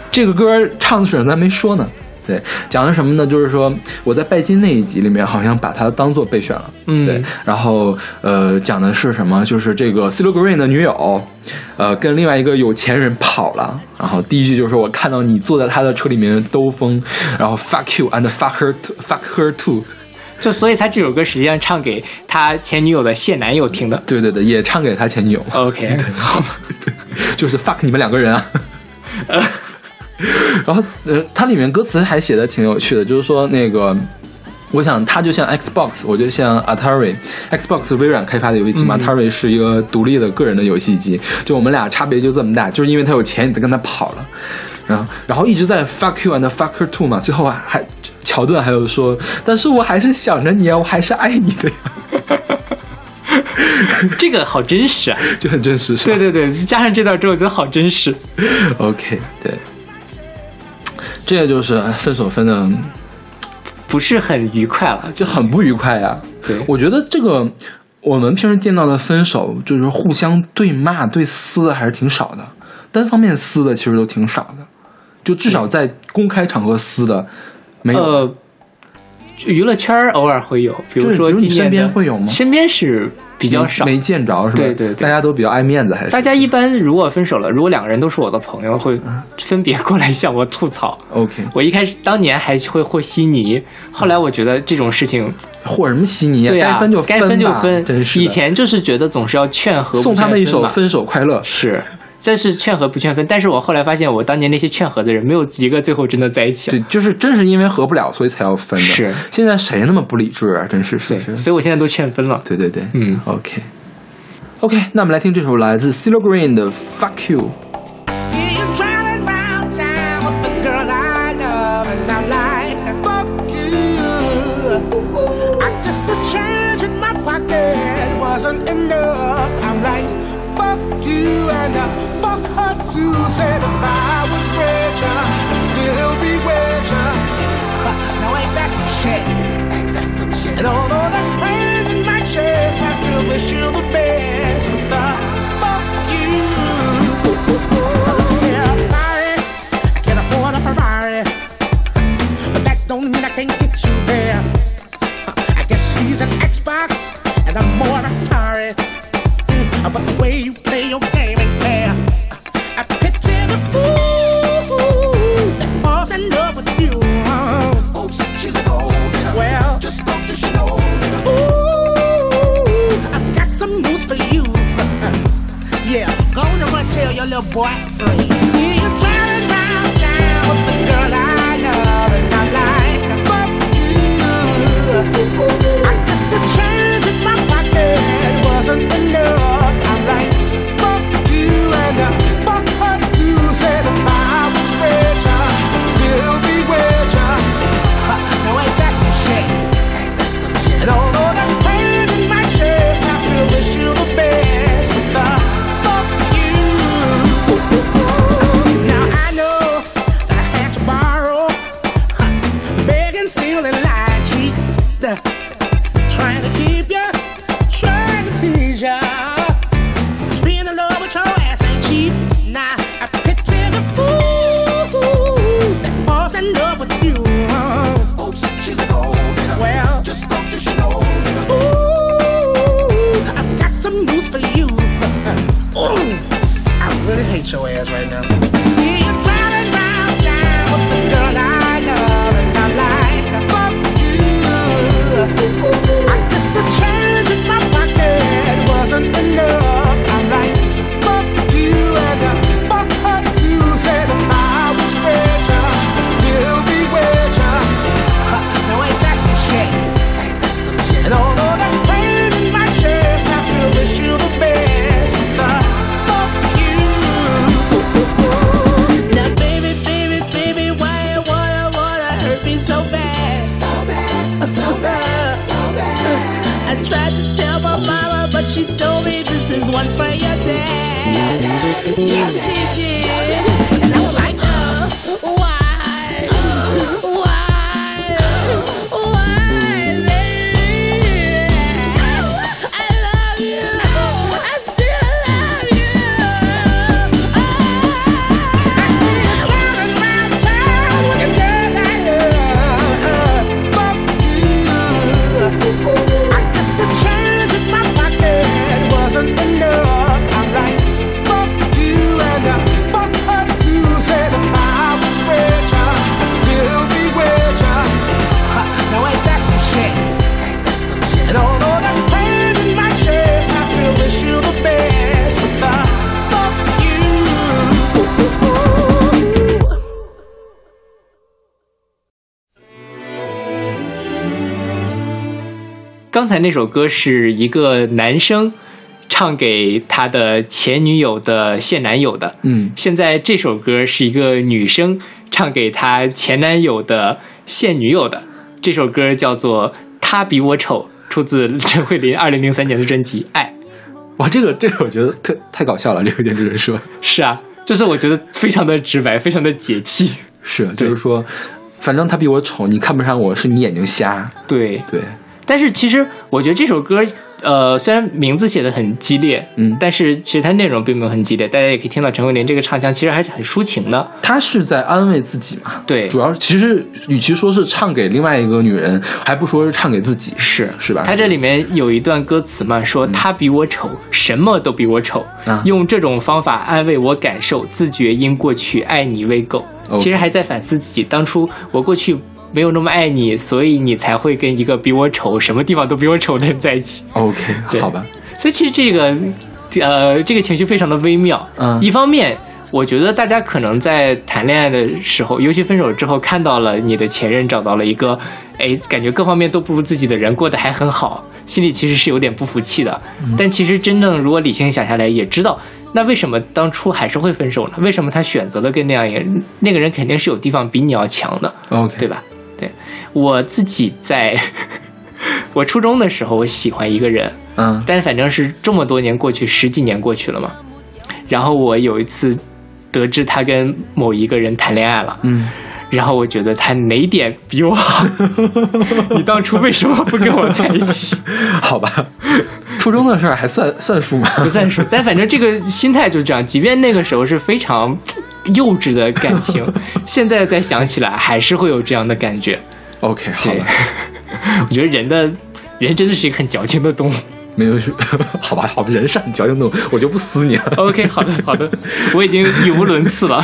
这个歌唱的是什么咱没说呢。对，讲的什么呢？就是说我在拜金那一集里面好像把它当做备选了，嗯对。然后呃，讲的是什么？就是这个 CeeLo Green 的女友，呃，跟另外一个有钱人跑了。然后第一句就是说我看到你坐在他的车里面兜风，然后 fuck you and fuck her too, fuck her too。就所以他这首歌实际上唱给他前女友的现男友听的。对对对，也唱给他前女友，OK，就是 fuck 你们两个人啊。然后呃，它里面歌词还写的挺有趣的，就是说那个。我想它就像 Xbox，我觉得像 Atari，Xbox 是微软开发的游戏机嘛、a t a r i 是一个独立的个人的游戏机，就我们俩差别就这么大，就是因为他有钱，你才跟他跑了，然后然后一直在 fuck you and fuck her too 嘛，最后啊还桥段还有说，但是我还是想着你啊，我还是爱你的呀，这个好真实啊！就很真实，是吧对对对，加上这段之后，我觉得好真实。OK，对，这个就是分手分的不是很愉快了，就很不愉快呀、对。我觉得这个我们平时见到的分手，就是互相对骂、对撕的还是挺少的，单方面撕的其实都挺少的，就至少在公开场合撕的没有。呃，娱乐圈偶尔会有，比如说今年身边会有吗？身边是比较少。没见着是吧？对对对大家都比较爱面子，还是大家一般如果分手了，如果两个人都是我的朋友，会分别过来向我吐槽。OK 我一开始当年还会和稀泥，后来我觉得这种事情，和什么稀泥啊？对啊，该分就该分就分。真是以前就是觉得总是要劝和，送他们一首《分手快乐》，是，这是劝和不劝分。但是我后来发现，我当年那些劝和的人，没有一个最后真的在一起了对，。就是真是因为合不了，所以才要分的。是现在谁那么不理智啊？真是是是？所以我现在都劝分了。对对对，嗯，OK。OK，那我们来听这首来自 CeeLo Green 的《Fuck You》。Said if I was richer, I'd still be. Huh, Now ain't that some shit? Ain't that some shit? And although there's pain in my chest, I still wish you the best. With the fuck you. Yeah, I'm sorry, I can't afford a Ferrari, but that don't mean I can't get you there. I guess he's an Xbox and I'm more Atari. Mm, But the way you play your game ain't fair. little boy. See you town with the girl I love and I like. But you. Ooh. 刚才那首歌是一个男生唱给他的前女友的现男友的，嗯，现在这首歌是一个女生唱给她前男友的现女友的，这首歌叫做《他比我丑》，出自陈慧琳二零零三年的专辑《爱》。哇，这个这个我觉得特太搞笑了，这个电视人说是啊，就是我觉得非常的直白，非常的解气。是，就是说，反正他比我丑，你看不上我是你眼睛瞎，对，对，但是其实我觉得这首歌，呃，虽然名字写的很激烈，嗯。但是其实它内容并没有很激烈，大家也可以听到陈慧琳这个唱腔其实还是很抒情的。她是在安慰自己嘛，对。主要其实与其说是唱给另外一个女人，还不说是唱给自己，是。是吧？他这里面有一段歌词嘛，说他比我丑，什么都比我丑，啊。用这种方法安慰我感受，自觉因过去爱你未够。其实还在反思自己，当初我过去没有那么爱你，所以你才会跟一个比我丑、什么地方都比我丑的人在一起。OK，好吧，所以其实这个，呃，这个情绪非常的微妙。嗯一方面，我觉得大家可能在谈恋爱的时候，尤其分手之后，看到了你的前任找到了一个，哎，感觉各方面都不如自己的人，过得还很好，心里其实是有点不服气的。但其实真正如果理性想下来，也知道，那为什么当初还是会分手呢？为什么他选择了跟那样一个人？那个人肯定是有地方比你要强的。对吧？对我自己在我初中的时候，我喜欢一个人，嗯但反正是这么多年过去，十几年过去了嘛。然后我有一次得知他跟某一个人谈恋爱了，嗯，然后我觉得他哪点比我好？你当初为什么不跟我在一起？好吧，初中的事儿还算算数吗？不算数，但反正这个心态就是这样。即便那个时候是非常幼稚的感情，现在再想起来还是会有这样的感觉。OK，好了，，我觉得人的人真的是一个很矫情的动物。没有是，好吧，好吧，人是很矫情的，我就不撕你了。OK，好的好的，我已经语无伦次了。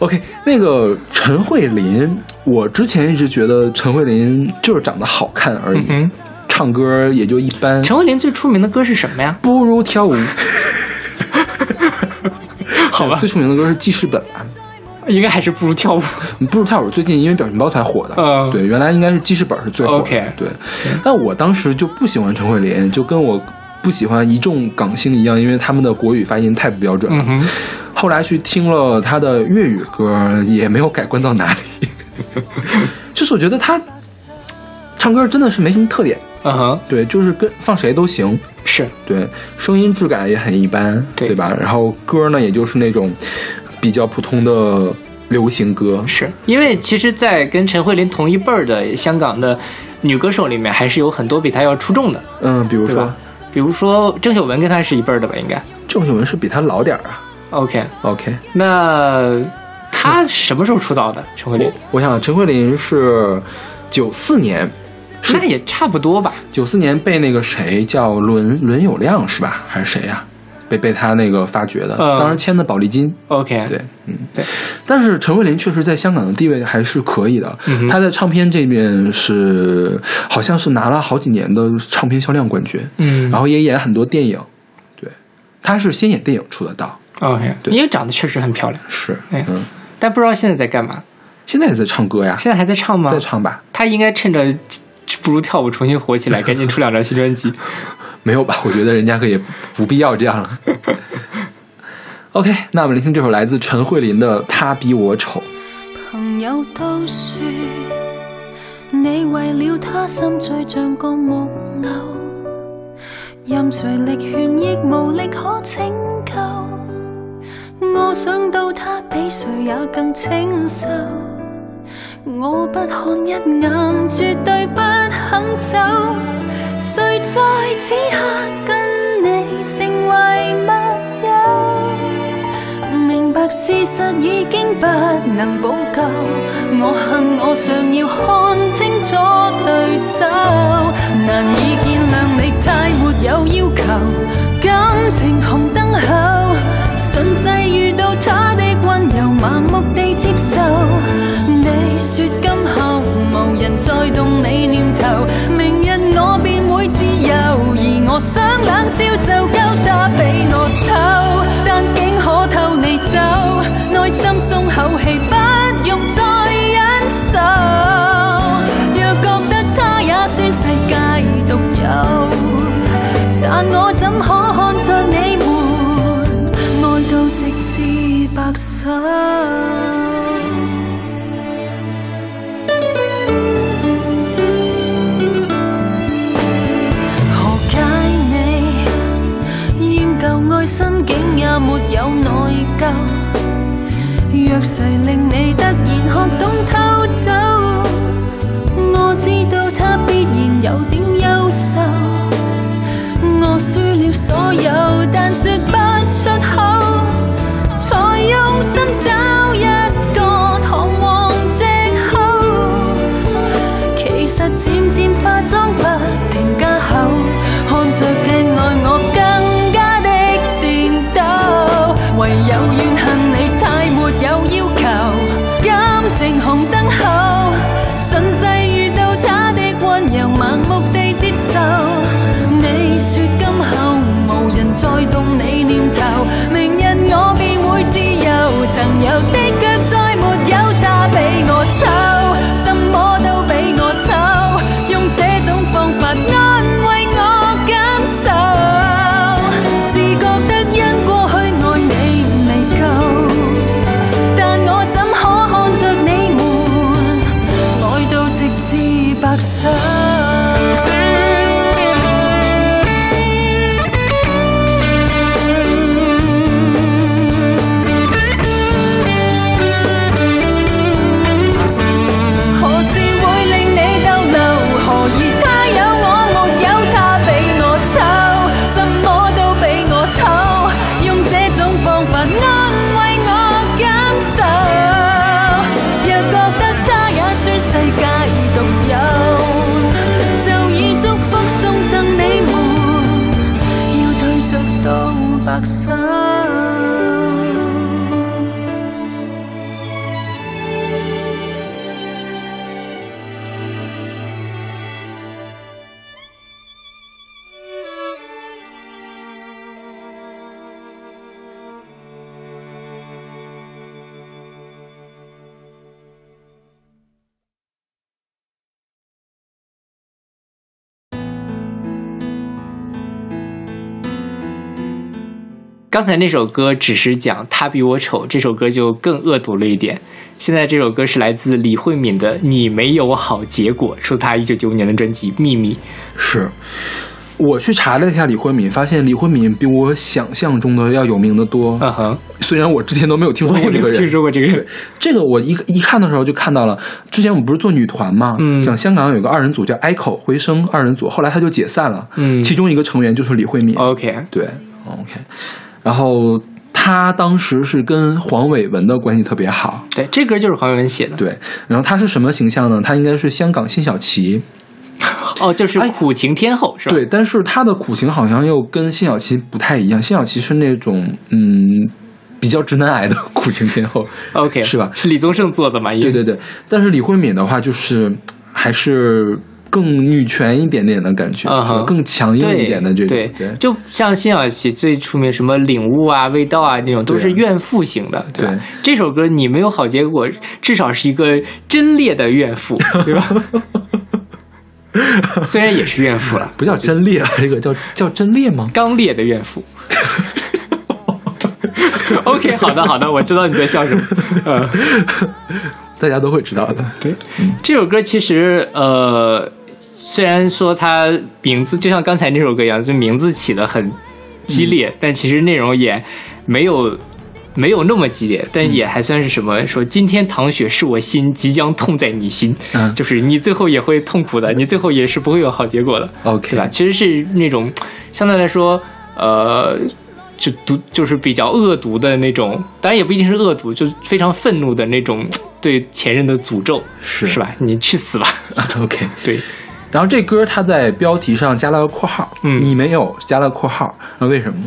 OK，那个陈慧琳，我之前一直觉得陈慧琳就是长得好看而已，嗯唱歌也就一般，陈慧琳最出名的歌是什么呀？不如跳舞。好吧最出名的歌是记事本吧？应该还是不如跳舞。不如跳舞最近因为表情包才火的，嗯对，原来应该是记事本是最火的对。但我当时就不喜欢陈慧琳，就跟我不喜欢一众港星一样，因为他们的国语发音太不标准了。后来去听了他的粤语歌，也没有改观到哪里。就是我觉得他唱歌真的是没什么特点，嗯哼，对，就是跟放谁都行，是对，声音质感也很一般，对吧？然后歌呢，也就是那种比较普通的流行歌，是，因为其实，在跟陈慧琳同一辈儿的香港的女歌手里面，还是有很多比她要出众的，嗯，比如说？比如说郑秀文跟她是一辈儿的吧，应该。郑秀文是比她老点儿啊。OK，OK，那她什么时候出道的？陈慧琳我？我想陈慧琳是九四年，那也差不多吧。九四年被那个谁叫伦伦有亮是吧？还是谁呀、被被他那个发掘的，嗯当时签的宝丽金。OK，对，嗯，对。但是陈慧琳确实在香港的地位还是可以的，嗯哼她在唱片这边是好像是拿了好几年的唱片销量冠军，嗯然后也演很多电影。对，她是先演电影出的道，OK，对因为长得确实很漂亮，是，哎嗯，但不知道现在在干嘛。现在也在唱歌呀，现在还在唱吗？在唱吧？她应该趁着不如跳舞重新火起来，赶紧出两张新专辑。没有吧？我觉得人家可以不必要这样了。OK，那我们来听这首来自陈慧琳的《他比我丑》。朋友都说，你为了他心醉像个木偶，任谁力劝亦无力可拯救。我想到他比谁也更清秀，我不看一眼，绝对不肯走。谁在此刻跟你成为密友？明白事实已经不能补救，我恨我尚要看清楚对手，难以见谅你太没有要求，感情红灯后，顺势遇到他的温柔，盲目地。说今后无人再动你念头，明日我便会自由，而我想冷笑就够他比我丑，但竟可透你走，内心松口气，不用再忍受。若觉得他也算世界独有，但我没有内疚？若谁令你突然学懂偷走，我知道他必然有点优秀。我输了所有，但说不出口，刚才那首歌只是讲他比我丑，这首歌就更恶毒了一点。现在这首歌是来自李慧敏的《你没有好结果》，出自她一九九五年的专辑《秘密》。是。我去查了一下李慧敏，发现李慧敏比我想象中的要有名的多。嗯哼，虽然我之前都没有听说过这个人，听说过这个人。这个我一一看的时候就看到了，之前我们不是做女团嘛，嗯讲香港有个二人组叫 Echo 回声二人组，后来他就解散了，嗯其中一个成员就是李慧敏，OK，对，OK，然后他当时是跟黄伟文的关系特别好，对，这歌就是黄伟文写的。对，然后他是什么形象呢？他应该是香港辛晓琪，哦，就是苦情天后是吧？对，但是他的苦情好像又跟辛晓琪不太一样，辛晓琪是那种嗯比较直男癌的苦情天后，，OK，是吧是李宗盛做的嘛？对对对，但是李慧敏的话就是还是更女权一点点的感觉，更强硬一点的这种，对对就像辛晓琪最出名什么领悟啊、味道啊那种，都是怨妇型的，对？对这首歌你没有好结果，至少是一个真烈的怨妇，对吧？虽然也是怨妇了，不叫真烈，啊这个叫叫真烈吗？刚烈的怨妇。OK，好的好的，我知道你在笑什么。呃，大家都会知道的。对，这首歌其实呃虽然说它名字就像刚才那首歌一样，就名字起的很激烈，但其实内容也没有没有那么激烈，但也还算是什么说今天淌血是我心，即将痛在你心，嗯就是你最后也会痛苦的，你最后也是不会有好结果的。OK，对吧？其实是那种相对来说，呃，就毒就是比较恶毒的那种，当然也不一定是恶毒，就是非常愤怒的那种对前任的诅咒，是是吧？你去死吧！OK。对，然后这歌它在标题上加了个括号，嗯你没有加了括号，那为什么？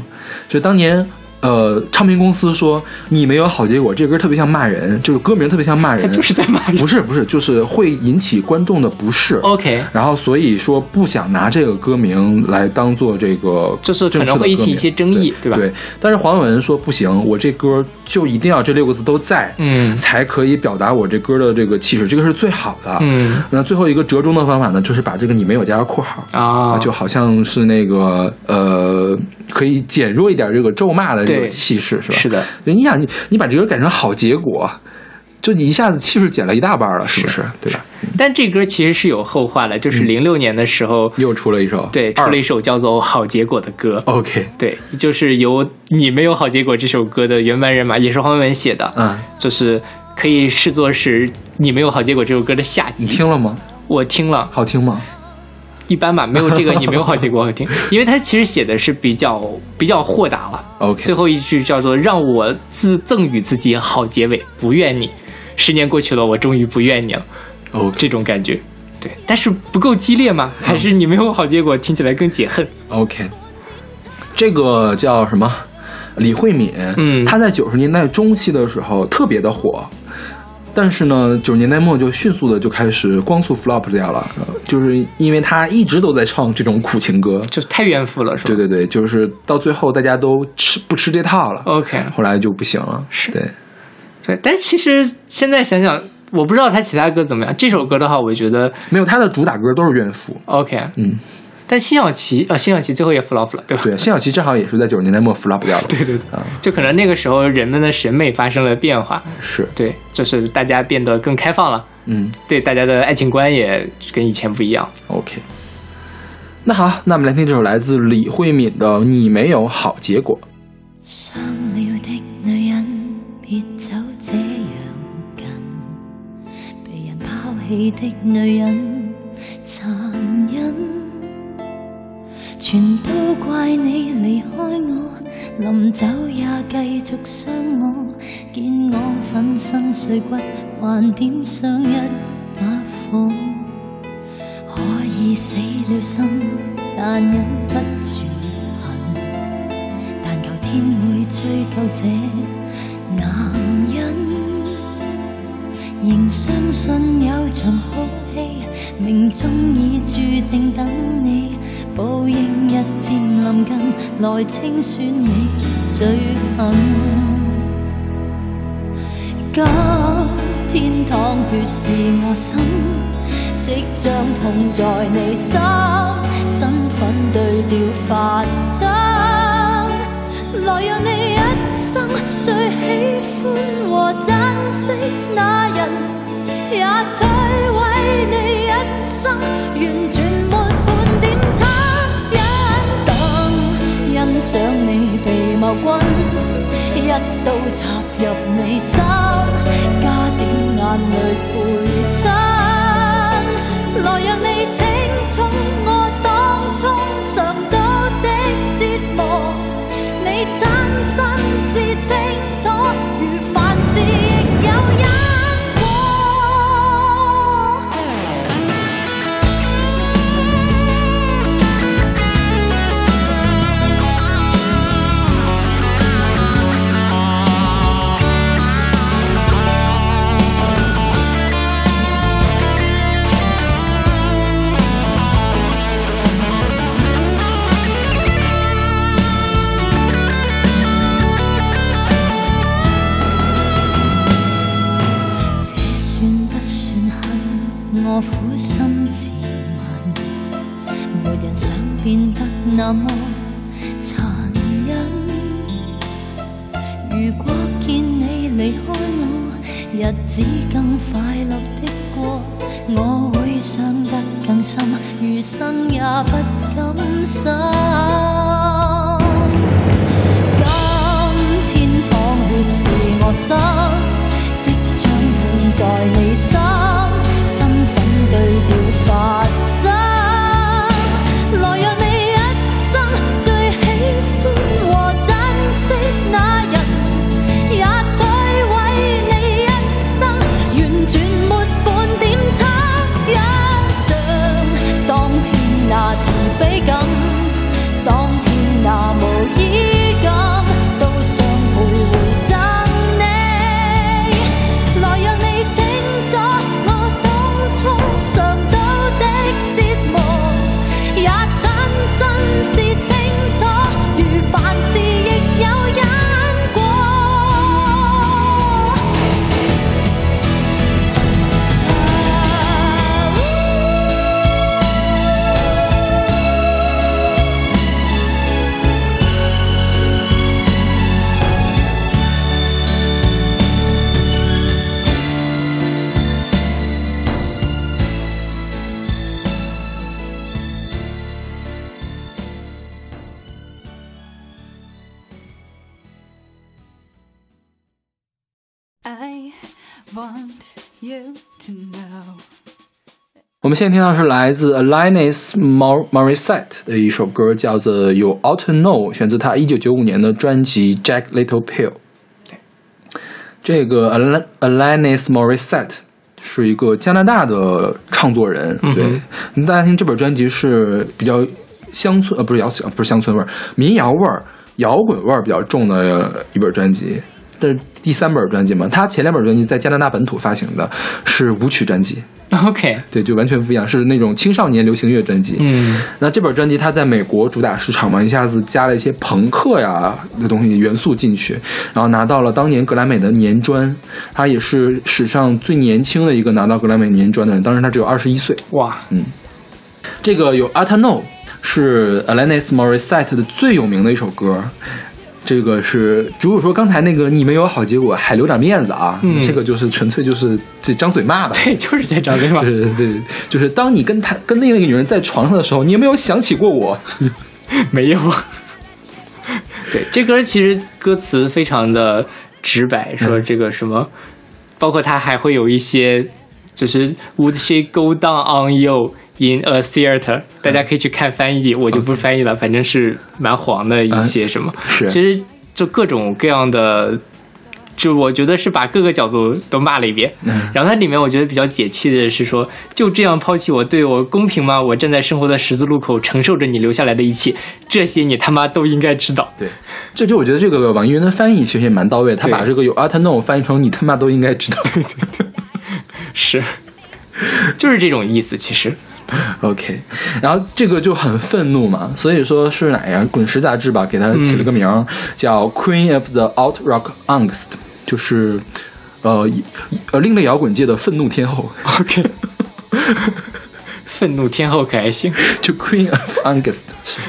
就当年。呃，唱片公司说你没有好结果，这歌特别像骂人，就是歌名特别像骂人，他就是在骂人。不是不是，就是会引起观众的不适。OK，然后所以说不想拿这个歌名来当做这个就是可能会引起一些争议，对吧？对，但是黄伟文说不行，我这歌就一定要这六个字都在，嗯才可以表达我这歌的这个气势，这个是最好的。嗯那最后一个折中的方法呢，就是把这个你没有加个括号。啊，就好像是那个呃，可以减弱一点这个咒骂的气势，是吧？是的，你想，你你把这歌改成好结果，就你一下子气势减了一大半了，是不是？对吧？但这歌其实是有后话的，就是零六年的时候，又出了一首，对，出了一首叫做《好结果》的歌。OK，对，就是由《你没有好结果》这首歌的原班人马，也是黄伟文写的，嗯，就是可以视作是《你没有好结果》这首歌的下集你。听了吗？我听了，好听吗？一般吧，没有这个你没有好结果好听，因为他其实写的是比较比较豁达了。OK 最后一句叫做“让我自赠予自己好结尾，不怨你”。十年过去了，我终于不怨你了，OK 这种感觉。对，但是不够激烈吗？还是你没有好结果，听起来更解恨？OK，这个叫什么？李慧敏，嗯她在九十年代中期的时候特别的火，但是呢，九十年代末就迅速的就开始光速 flop 掉了，呃就是因为他一直都在唱这种苦情歌。就是太怨妇了，是吧？对对对，就是到最后大家都吃不吃这套了，OK，后来就不行了。是对，对，但其实现在想想，我不知道他其他歌怎么样。这首歌的话，我觉得没有他的主打歌都是怨妇。OK。嗯，但辛晓琪啊，辛晓琪最后也 flop 了，对吧？对，辛晓琪正好也是在九十年代末 flop 掉的。对对对啊，就可能那个时候人们的审美发生了变化，是，对，就是大家变得更开放了，嗯对大家的爱情观也跟以前不一样。，OK。那好，那我们来听这首来自李慧敏的《你没有好结果》。伤了的女人，别走这样近。被人抛弃的女人，残忍。全都怪你离开我，临走也继续伤我。见我粉身碎骨，还点上一把火。可以死了心，但忍不住恨。但求天会追究这男人，仍相信有场好戏，命中已注定等你，報應日漸臨近，來清算你罪行。今天淌血是我心，即將痛在你心，身份對調發生。來讓你一生最喜歡和珍惜那人，也摧毁你一生，完全没半點惻隱。等欣赏你被謀君，一刀插入你心，加点眼泪陪衬，来让你清楚我当初想我们现在听到是来自 Alanis Mor- Morissette 的一首歌，叫做《You Ought to Know》，选自他一九九五年的专辑《Jack Little Pill》。这个 Al- Alanis Morissette 是一个加拿大的唱作人，对，大家听这本专辑是比较乡村呃不是摇不是乡村味儿，民谣味儿、摇滚味儿比较重的一本专辑。这是第三本专辑嘛？他前两本专辑在加拿大本土发行的是舞曲专辑，OK，对，就完全不一样，是那种青少年流行乐专辑。嗯，那这本专辑它在美国主打市场嘛，一下子加了一些朋克呀的东西元素进去，然后拿到了当年格莱美的年专，他也是史上最年轻的一个拿到格莱美年专的人，当时他只有二十一岁。哇，嗯这个有《a t a n o 是 Alanis Morissette 的最有名的一首歌。这个是，如果说刚才那个你没有好结果，还留点面子啊，嗯这个就是纯粹就是这张嘴骂的。对，就是在张嘴骂？对对对，就是当你跟他跟另外一个女人在床上的时候，你有没有想起过我？没有。对，这歌其实歌词非常的直白，说这个什么，包括它还会有一些，就是 Would she go down on you in a theater？大家可以去看翻译，我就不翻译了，反正是蛮黄的一些什么。是其实就各种各样的。就我觉得是把各个角度都骂了一遍，嗯然后它里面我觉得比较解气的是说，就这样抛弃我，对我公平吗？我站在生活的十字路口，承受着你留下来的一切，这些你他妈都应该知道。对，这就我觉得这个网易云的翻译其实也蛮到位，他把这个有 a t a n o 翻译成你他妈都应该知道。对对对是，就是这种意思。其实，OK，然后这个就很愤怒嘛，所以说是哪呀？滚石杂志吧，给他起了个名儿、叫 Queen of the Alt Rock Angst，就是呃一呃另类摇滚界的愤怒天后，OK，愤怒天后可还行。就 Queen of Angst 是。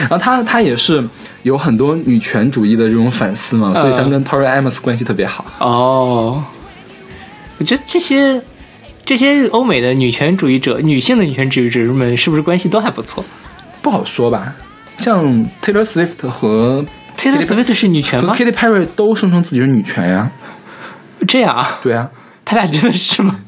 然后他他也是有很多女权主义的这种反思嘛，所以他跟 Tori Amos 关系特别好。哦，我觉得这些这些欧美的女权主义者、女性的女权主义者们，是不是关系都还不错不好说吧，像 Taylor Swift 和？Taylor Swift 是女权和吗？Katy Perry 都声称自己是女权呀，这样啊？对啊，他俩真的是吗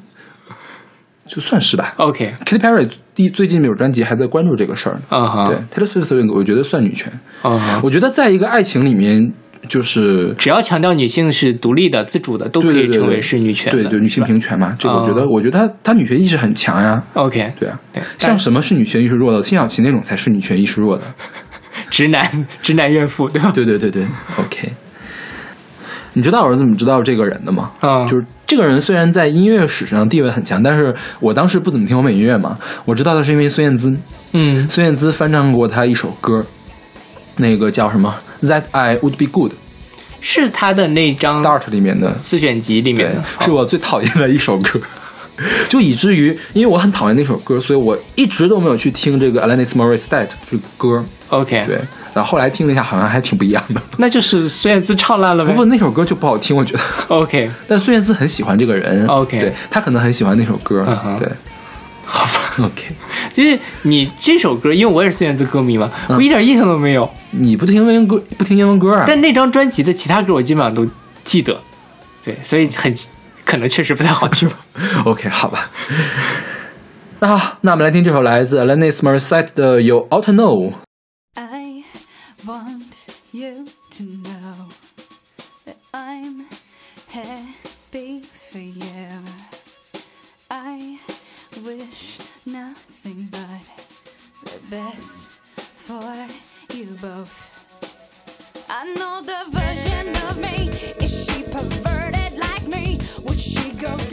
就算是吧。？OK，Katy Perry 第最近那首专辑还在关注这个事儿呢。嗯哼，对，Taylor Swift 我觉得算女权。嗯哼，我觉得在一个爱情里面，就是只要强调女性是独立的、自主的，都可以称为是女权的。对对女性平权嘛，这个我觉得，哦我觉得她她女权意识很强呀。OK，对啊，对，像什么是女权意识弱的？辛晓琪那种才是女权意识弱的。直男直男怨妇，对吧？对对对对，OK。你知道我是怎么知道这个人的吗？嗯就是这个人虽然在音乐史上地位很强，但是我当时不怎么听欧美音乐嘛，我知道他是因为孙燕姿。嗯孙燕姿翻唱过他一首歌，那个叫什么？That i would be good 是他的那张 start 里面的。四选集里面是我最讨厌的一首歌。就以至于因为我很讨厌那首歌所以我一直都没有去听这个 alanismarie start 这歌。Ok 对然后后来听了一下好像还挺不一样的。那就是孙燕姿唱烂了呗。不不那首歌就不好听我觉得。Ok 但孙燕姿很喜欢这个人。Ok 对她可能很喜欢那首歌。对。好吧，OK，就是你这首歌，因为我也是四眼歌迷嘛，我一点印象都没有。你不听英文歌，不听英文歌啊？但那张专辑的其他歌我基本上都记得，对，所以很可能确实不太好听吧。OK，好吧。那好，那我们来听这首来自 Lenny Mercado 的《You Ought to Know》。nothing but the best for you both. I know the version of me. Is she perverted like me? Would she go?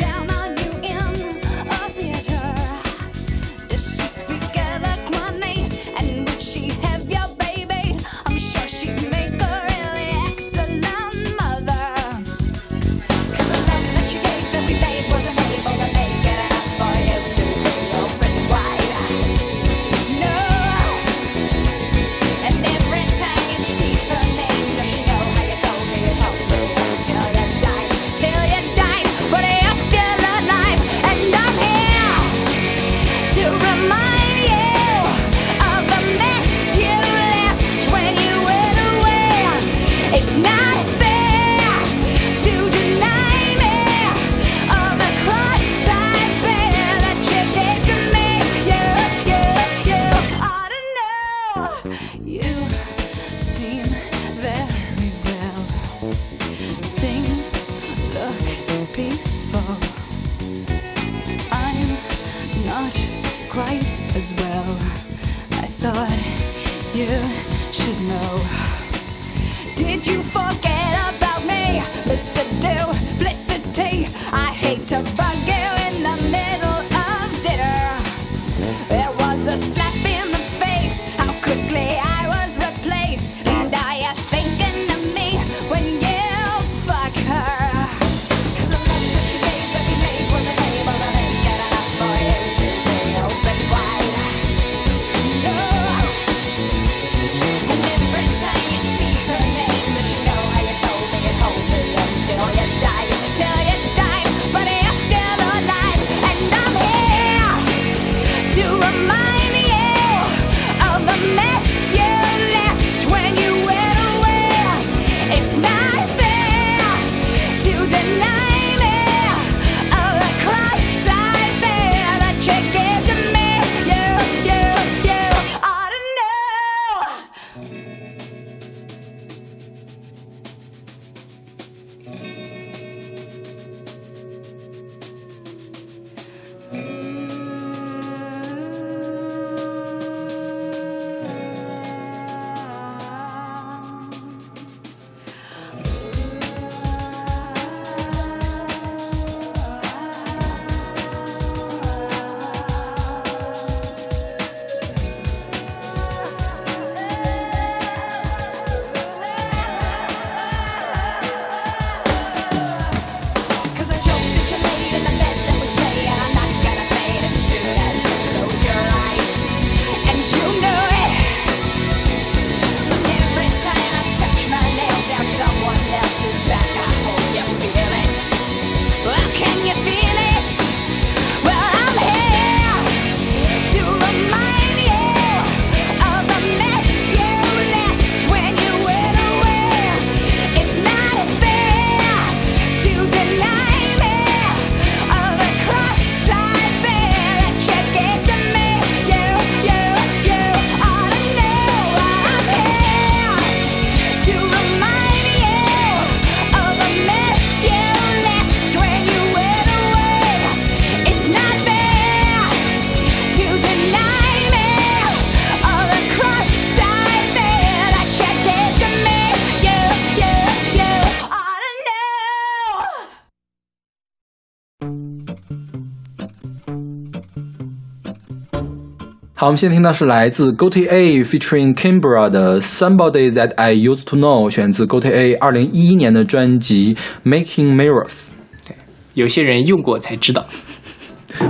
好，我们现在听到是来自 Goatee A featuring Kimbra 的 Somebody That I Used to Know，选自 Goatee A 二零一一年的专辑 Making Mirrors。对，有些人用过才知道，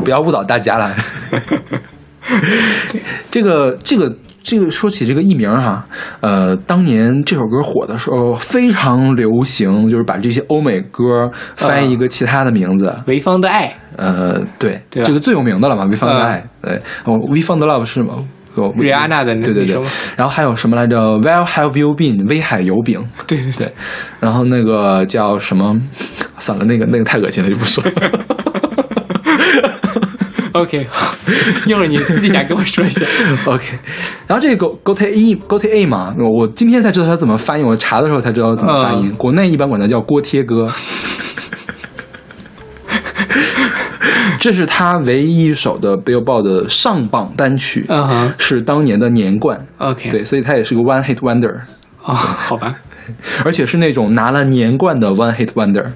不要误导大家了。这个这个说起这个艺名哈，呃，当年这首歌火的时候非常流行，就是把这些欧美歌翻译一个其他的名字。潍坊的爱，呃，对，对这个最有名的了嘛，潍坊的爱，对，哦，We Found Love 是吗？哦瑞安娜的那对对对那首吗，然后还有什么来着？Where have you been？威海油饼，对对对，然后那个叫什么？算了，那个那个太恶心了，就不说了。OK，一会儿你私底下跟我说一下。OK，然后这个 Go Go A gota 嘛，我今天才知道它怎么翻译，我查的时候才知道怎么发音。嗯国内一般管它叫锅贴哥。这是他唯一一首的 Billboard 的上榜单曲，是当年的年冠。OK，对，所以他也是个 One Hit Wonder，哦，好吧，而且是那种拿了年冠的 One Hit Wonder。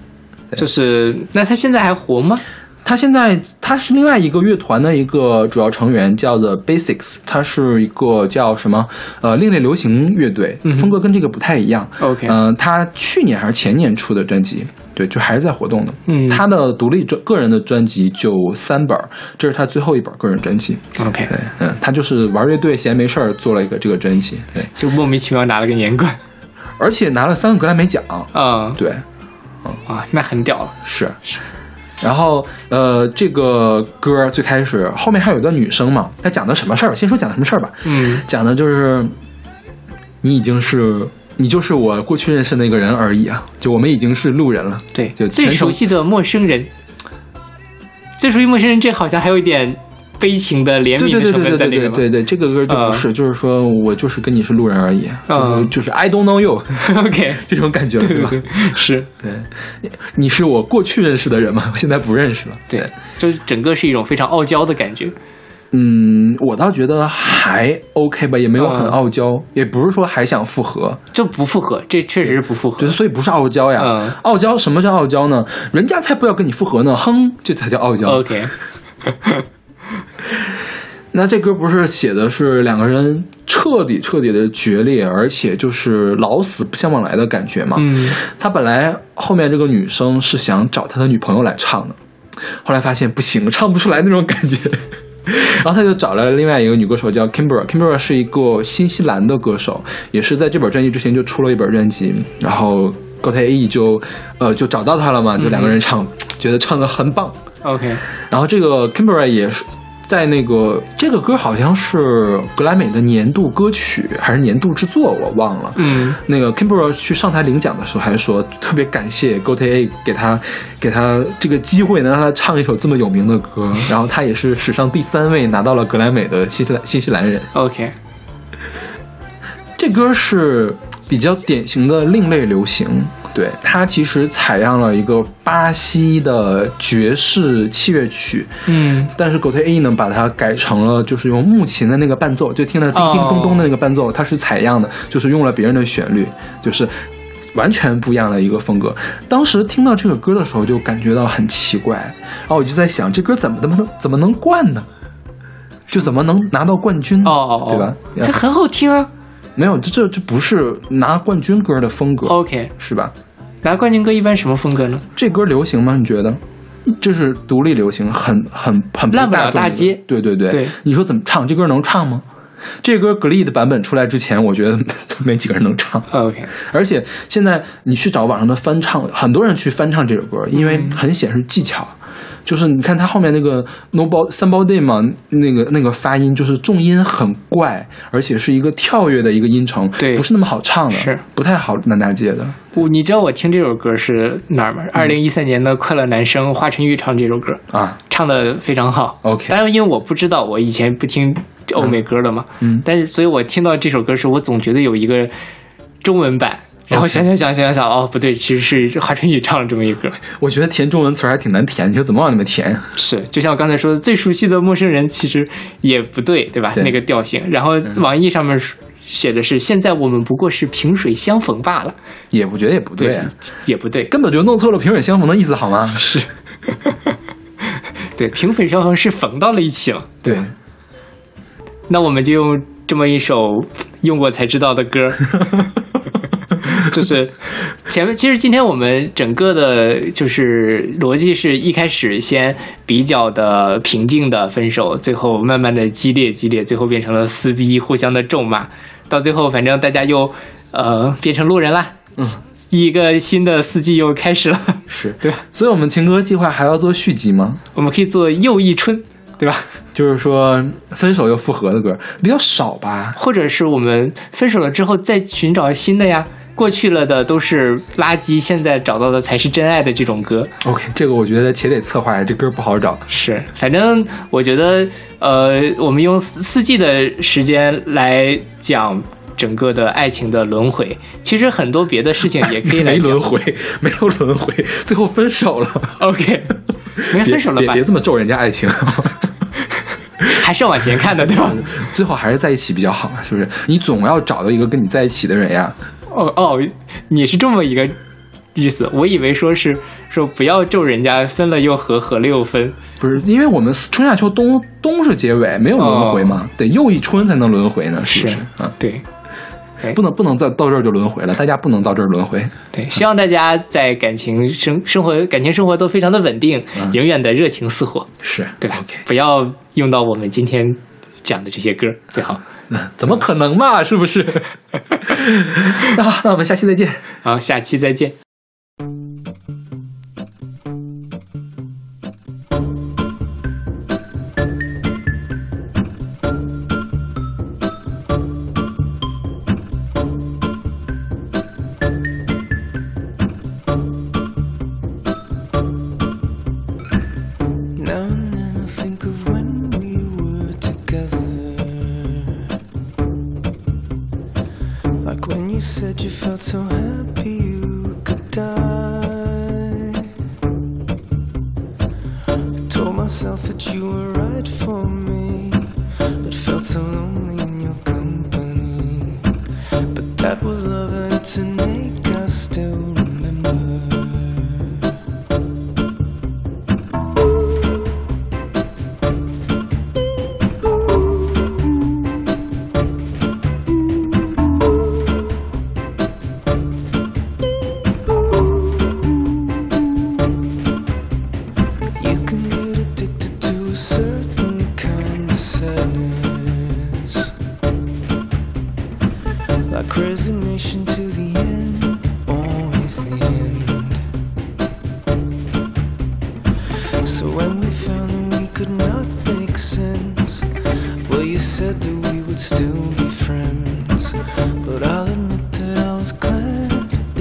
就是那他现在还活吗？他现在他是另外一个乐团的一个主要成员，叫 The Basics，他是一个叫什么呃另类流行乐队，嗯风格跟这个不太一样。OK 嗯、他去年还是前年出的专辑，对，就还是在活动的。嗯他的独立专个人的专辑就三本儿，这是他最后一本个人专辑。OK，对，嗯，他就是玩乐队闲没事儿做了一个这个专辑，对，就莫名其妙拿了个年冠。而且拿了三个格莱美奖。嗯，对，嗯啊，那很屌了。是是。然后，呃，这个歌最开始后面还有一段女生嘛，她讲的什么事儿？先说讲的什么事儿吧。嗯讲的就是你已经是你就是我过去认识那个人而已啊，就我们已经是路人了。对就，最熟悉的陌生人，最熟悉陌生人，这好像还有一点悲情的怜对对对悯的成对对对分在里面对对对，这个歌就不是，就是说我就是跟你是路人而已，嗯就是就是 I don't know you？OK，这种感觉，是对，你你是我过去认识的人嘛，我现在不认识了。对，就是整个是一种非常傲娇的感觉。嗯，我倒觉得还 OK 吧，也没有很嗯傲娇，也不是说还想复合，就不复合，这确实是不复合对，。所以不是傲娇呀。嗯傲娇什么叫傲娇呢？人家才不要跟你复合呢，哼，这才叫傲娇。OK，那这歌不是写的是两个人彻底彻底的决裂，而且就是老死不相往来的感觉嘛。嗯他本来后面这个女生是想找他的女朋友来唱的，后来发现不行，唱不出来那种感觉。然后他就找来了另外一个女歌手叫 Kimbra，Kimbra 是一个新西兰的歌手，也是在这本专辑之前就出了一本专辑，然后 g o t A 就呃就找到他了嘛，就两个人唱，觉得唱的很棒。OK，然后这个 Kimbra 也是在那个这个歌好像是格莱美的年度歌曲还是年度之作，我忘了。嗯那个 Kimbra 去上台领奖的时候还说，特别感谢 g o t A 给他给他这个机会，能让他唱一首这么有名的歌。然后他也是史上第三位拿到了格莱美的新西兰新西兰人。OK，这歌是比较典型的另类流行，对它其实采样了一个巴西的爵士器乐曲，嗯但是 g o t A 呢把它改成了就是用木琴的那个伴奏，就听了叮叮咚咚的那个伴奏，它是采样的，就是用了别人的旋律，就是。完全不一样的一个风格。当时听到这个歌的时候，就感觉到很奇怪，然后我就在想，这歌怎么怎么能怎么能冠呢？就怎么能拿到冠军？哦哦哦，对吧？这很好听啊。没有，这这这不是拿冠军歌的风格，OK，是吧？拿冠军歌一般什么风格呢？这歌流行吗？你觉得？就是独立流行，很很很烂不了大街对对对，对你说怎么唱？这歌能唱吗？这歌 Glee 的版本出来之前，我觉得 没几个人能唱。OK，而且现在你去找网上的翻唱，很多人去翻唱这首歌，因为很显示技巧。就是你看他后面那个 nobody somebody 嘛，那个那个发音就是重音很怪，而且是一个跳跃的一个音程，对不是那么好唱的，是不太好难大街的。我你知道我听这首歌是哪儿吗？二零一三年的《快乐男声》华晨宇唱这首歌，啊唱的非常好。OK 当然因为我不知道，我以前不听欧美歌的嘛，嗯但是所以我听到这首歌时，我总觉得有一个中文版。然后 OK 想想想想想，哦，不对，其实是华晨宇唱了这么一个歌。我觉得填中文词儿还挺难填，你说怎么往里面填？是，就像我刚才说的，最熟悉的陌生人其实也不对，对吧？对那个调性。然后网易上面写的是，现在我们不过是萍水相逢罢了，也我觉得也不对，啊也不对，根本就弄错了萍水相逢的意思，好吗？是，对，萍水相逢是逢到了一起了。对，那我们就用这么一首用过才知道的歌，就是前面其实今天我们整个的就是逻辑是一开始先比较的平静的分手，最后慢慢的激烈激烈，最后变成了撕逼，互相的咒骂，到最后反正大家又呃变成路人啦。嗯，一个新的四季又开始了，是对吧？所以我们情歌计划还要做续集吗？我们可以做又一春，对吧？就是说分手又复合的歌比较少吧？或者是我们分手了之后再寻找新的呀？过去了的都是垃圾，现在找到的才是真爱的这种歌。OK，这个我觉得且得策划呀，这歌不好找。是，反正我觉得，呃，我们用四四季的时间来讲整个的爱情的轮回，其实很多别的事情也可以来 没轮。回，没有轮回，最后分手了。OK，没分手了吧别别？这么咒人家爱情，还是要往前看的，对吧？最后还是在一起比较好，是不是？你总要找到一个跟你在一起的人呀。哦哦，你是这么一个意思，我以为说是说不要咒人家分了又合，合了又分。不是，因为我们春夏秋冬冬是结尾，没有轮回嘛，得又一春才能轮回呢，是不是？啊，对，不能不能再到这儿就轮回了，大家不能到这儿轮回。对，希望大家在感情生生活感情生活都非常的稳定，永远的热情似火，是对吧不要用到我们今天讲的这些歌，最好。怎么可能嘛？是不是？那好，那我们下期再见。好，下期再见。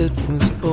it was.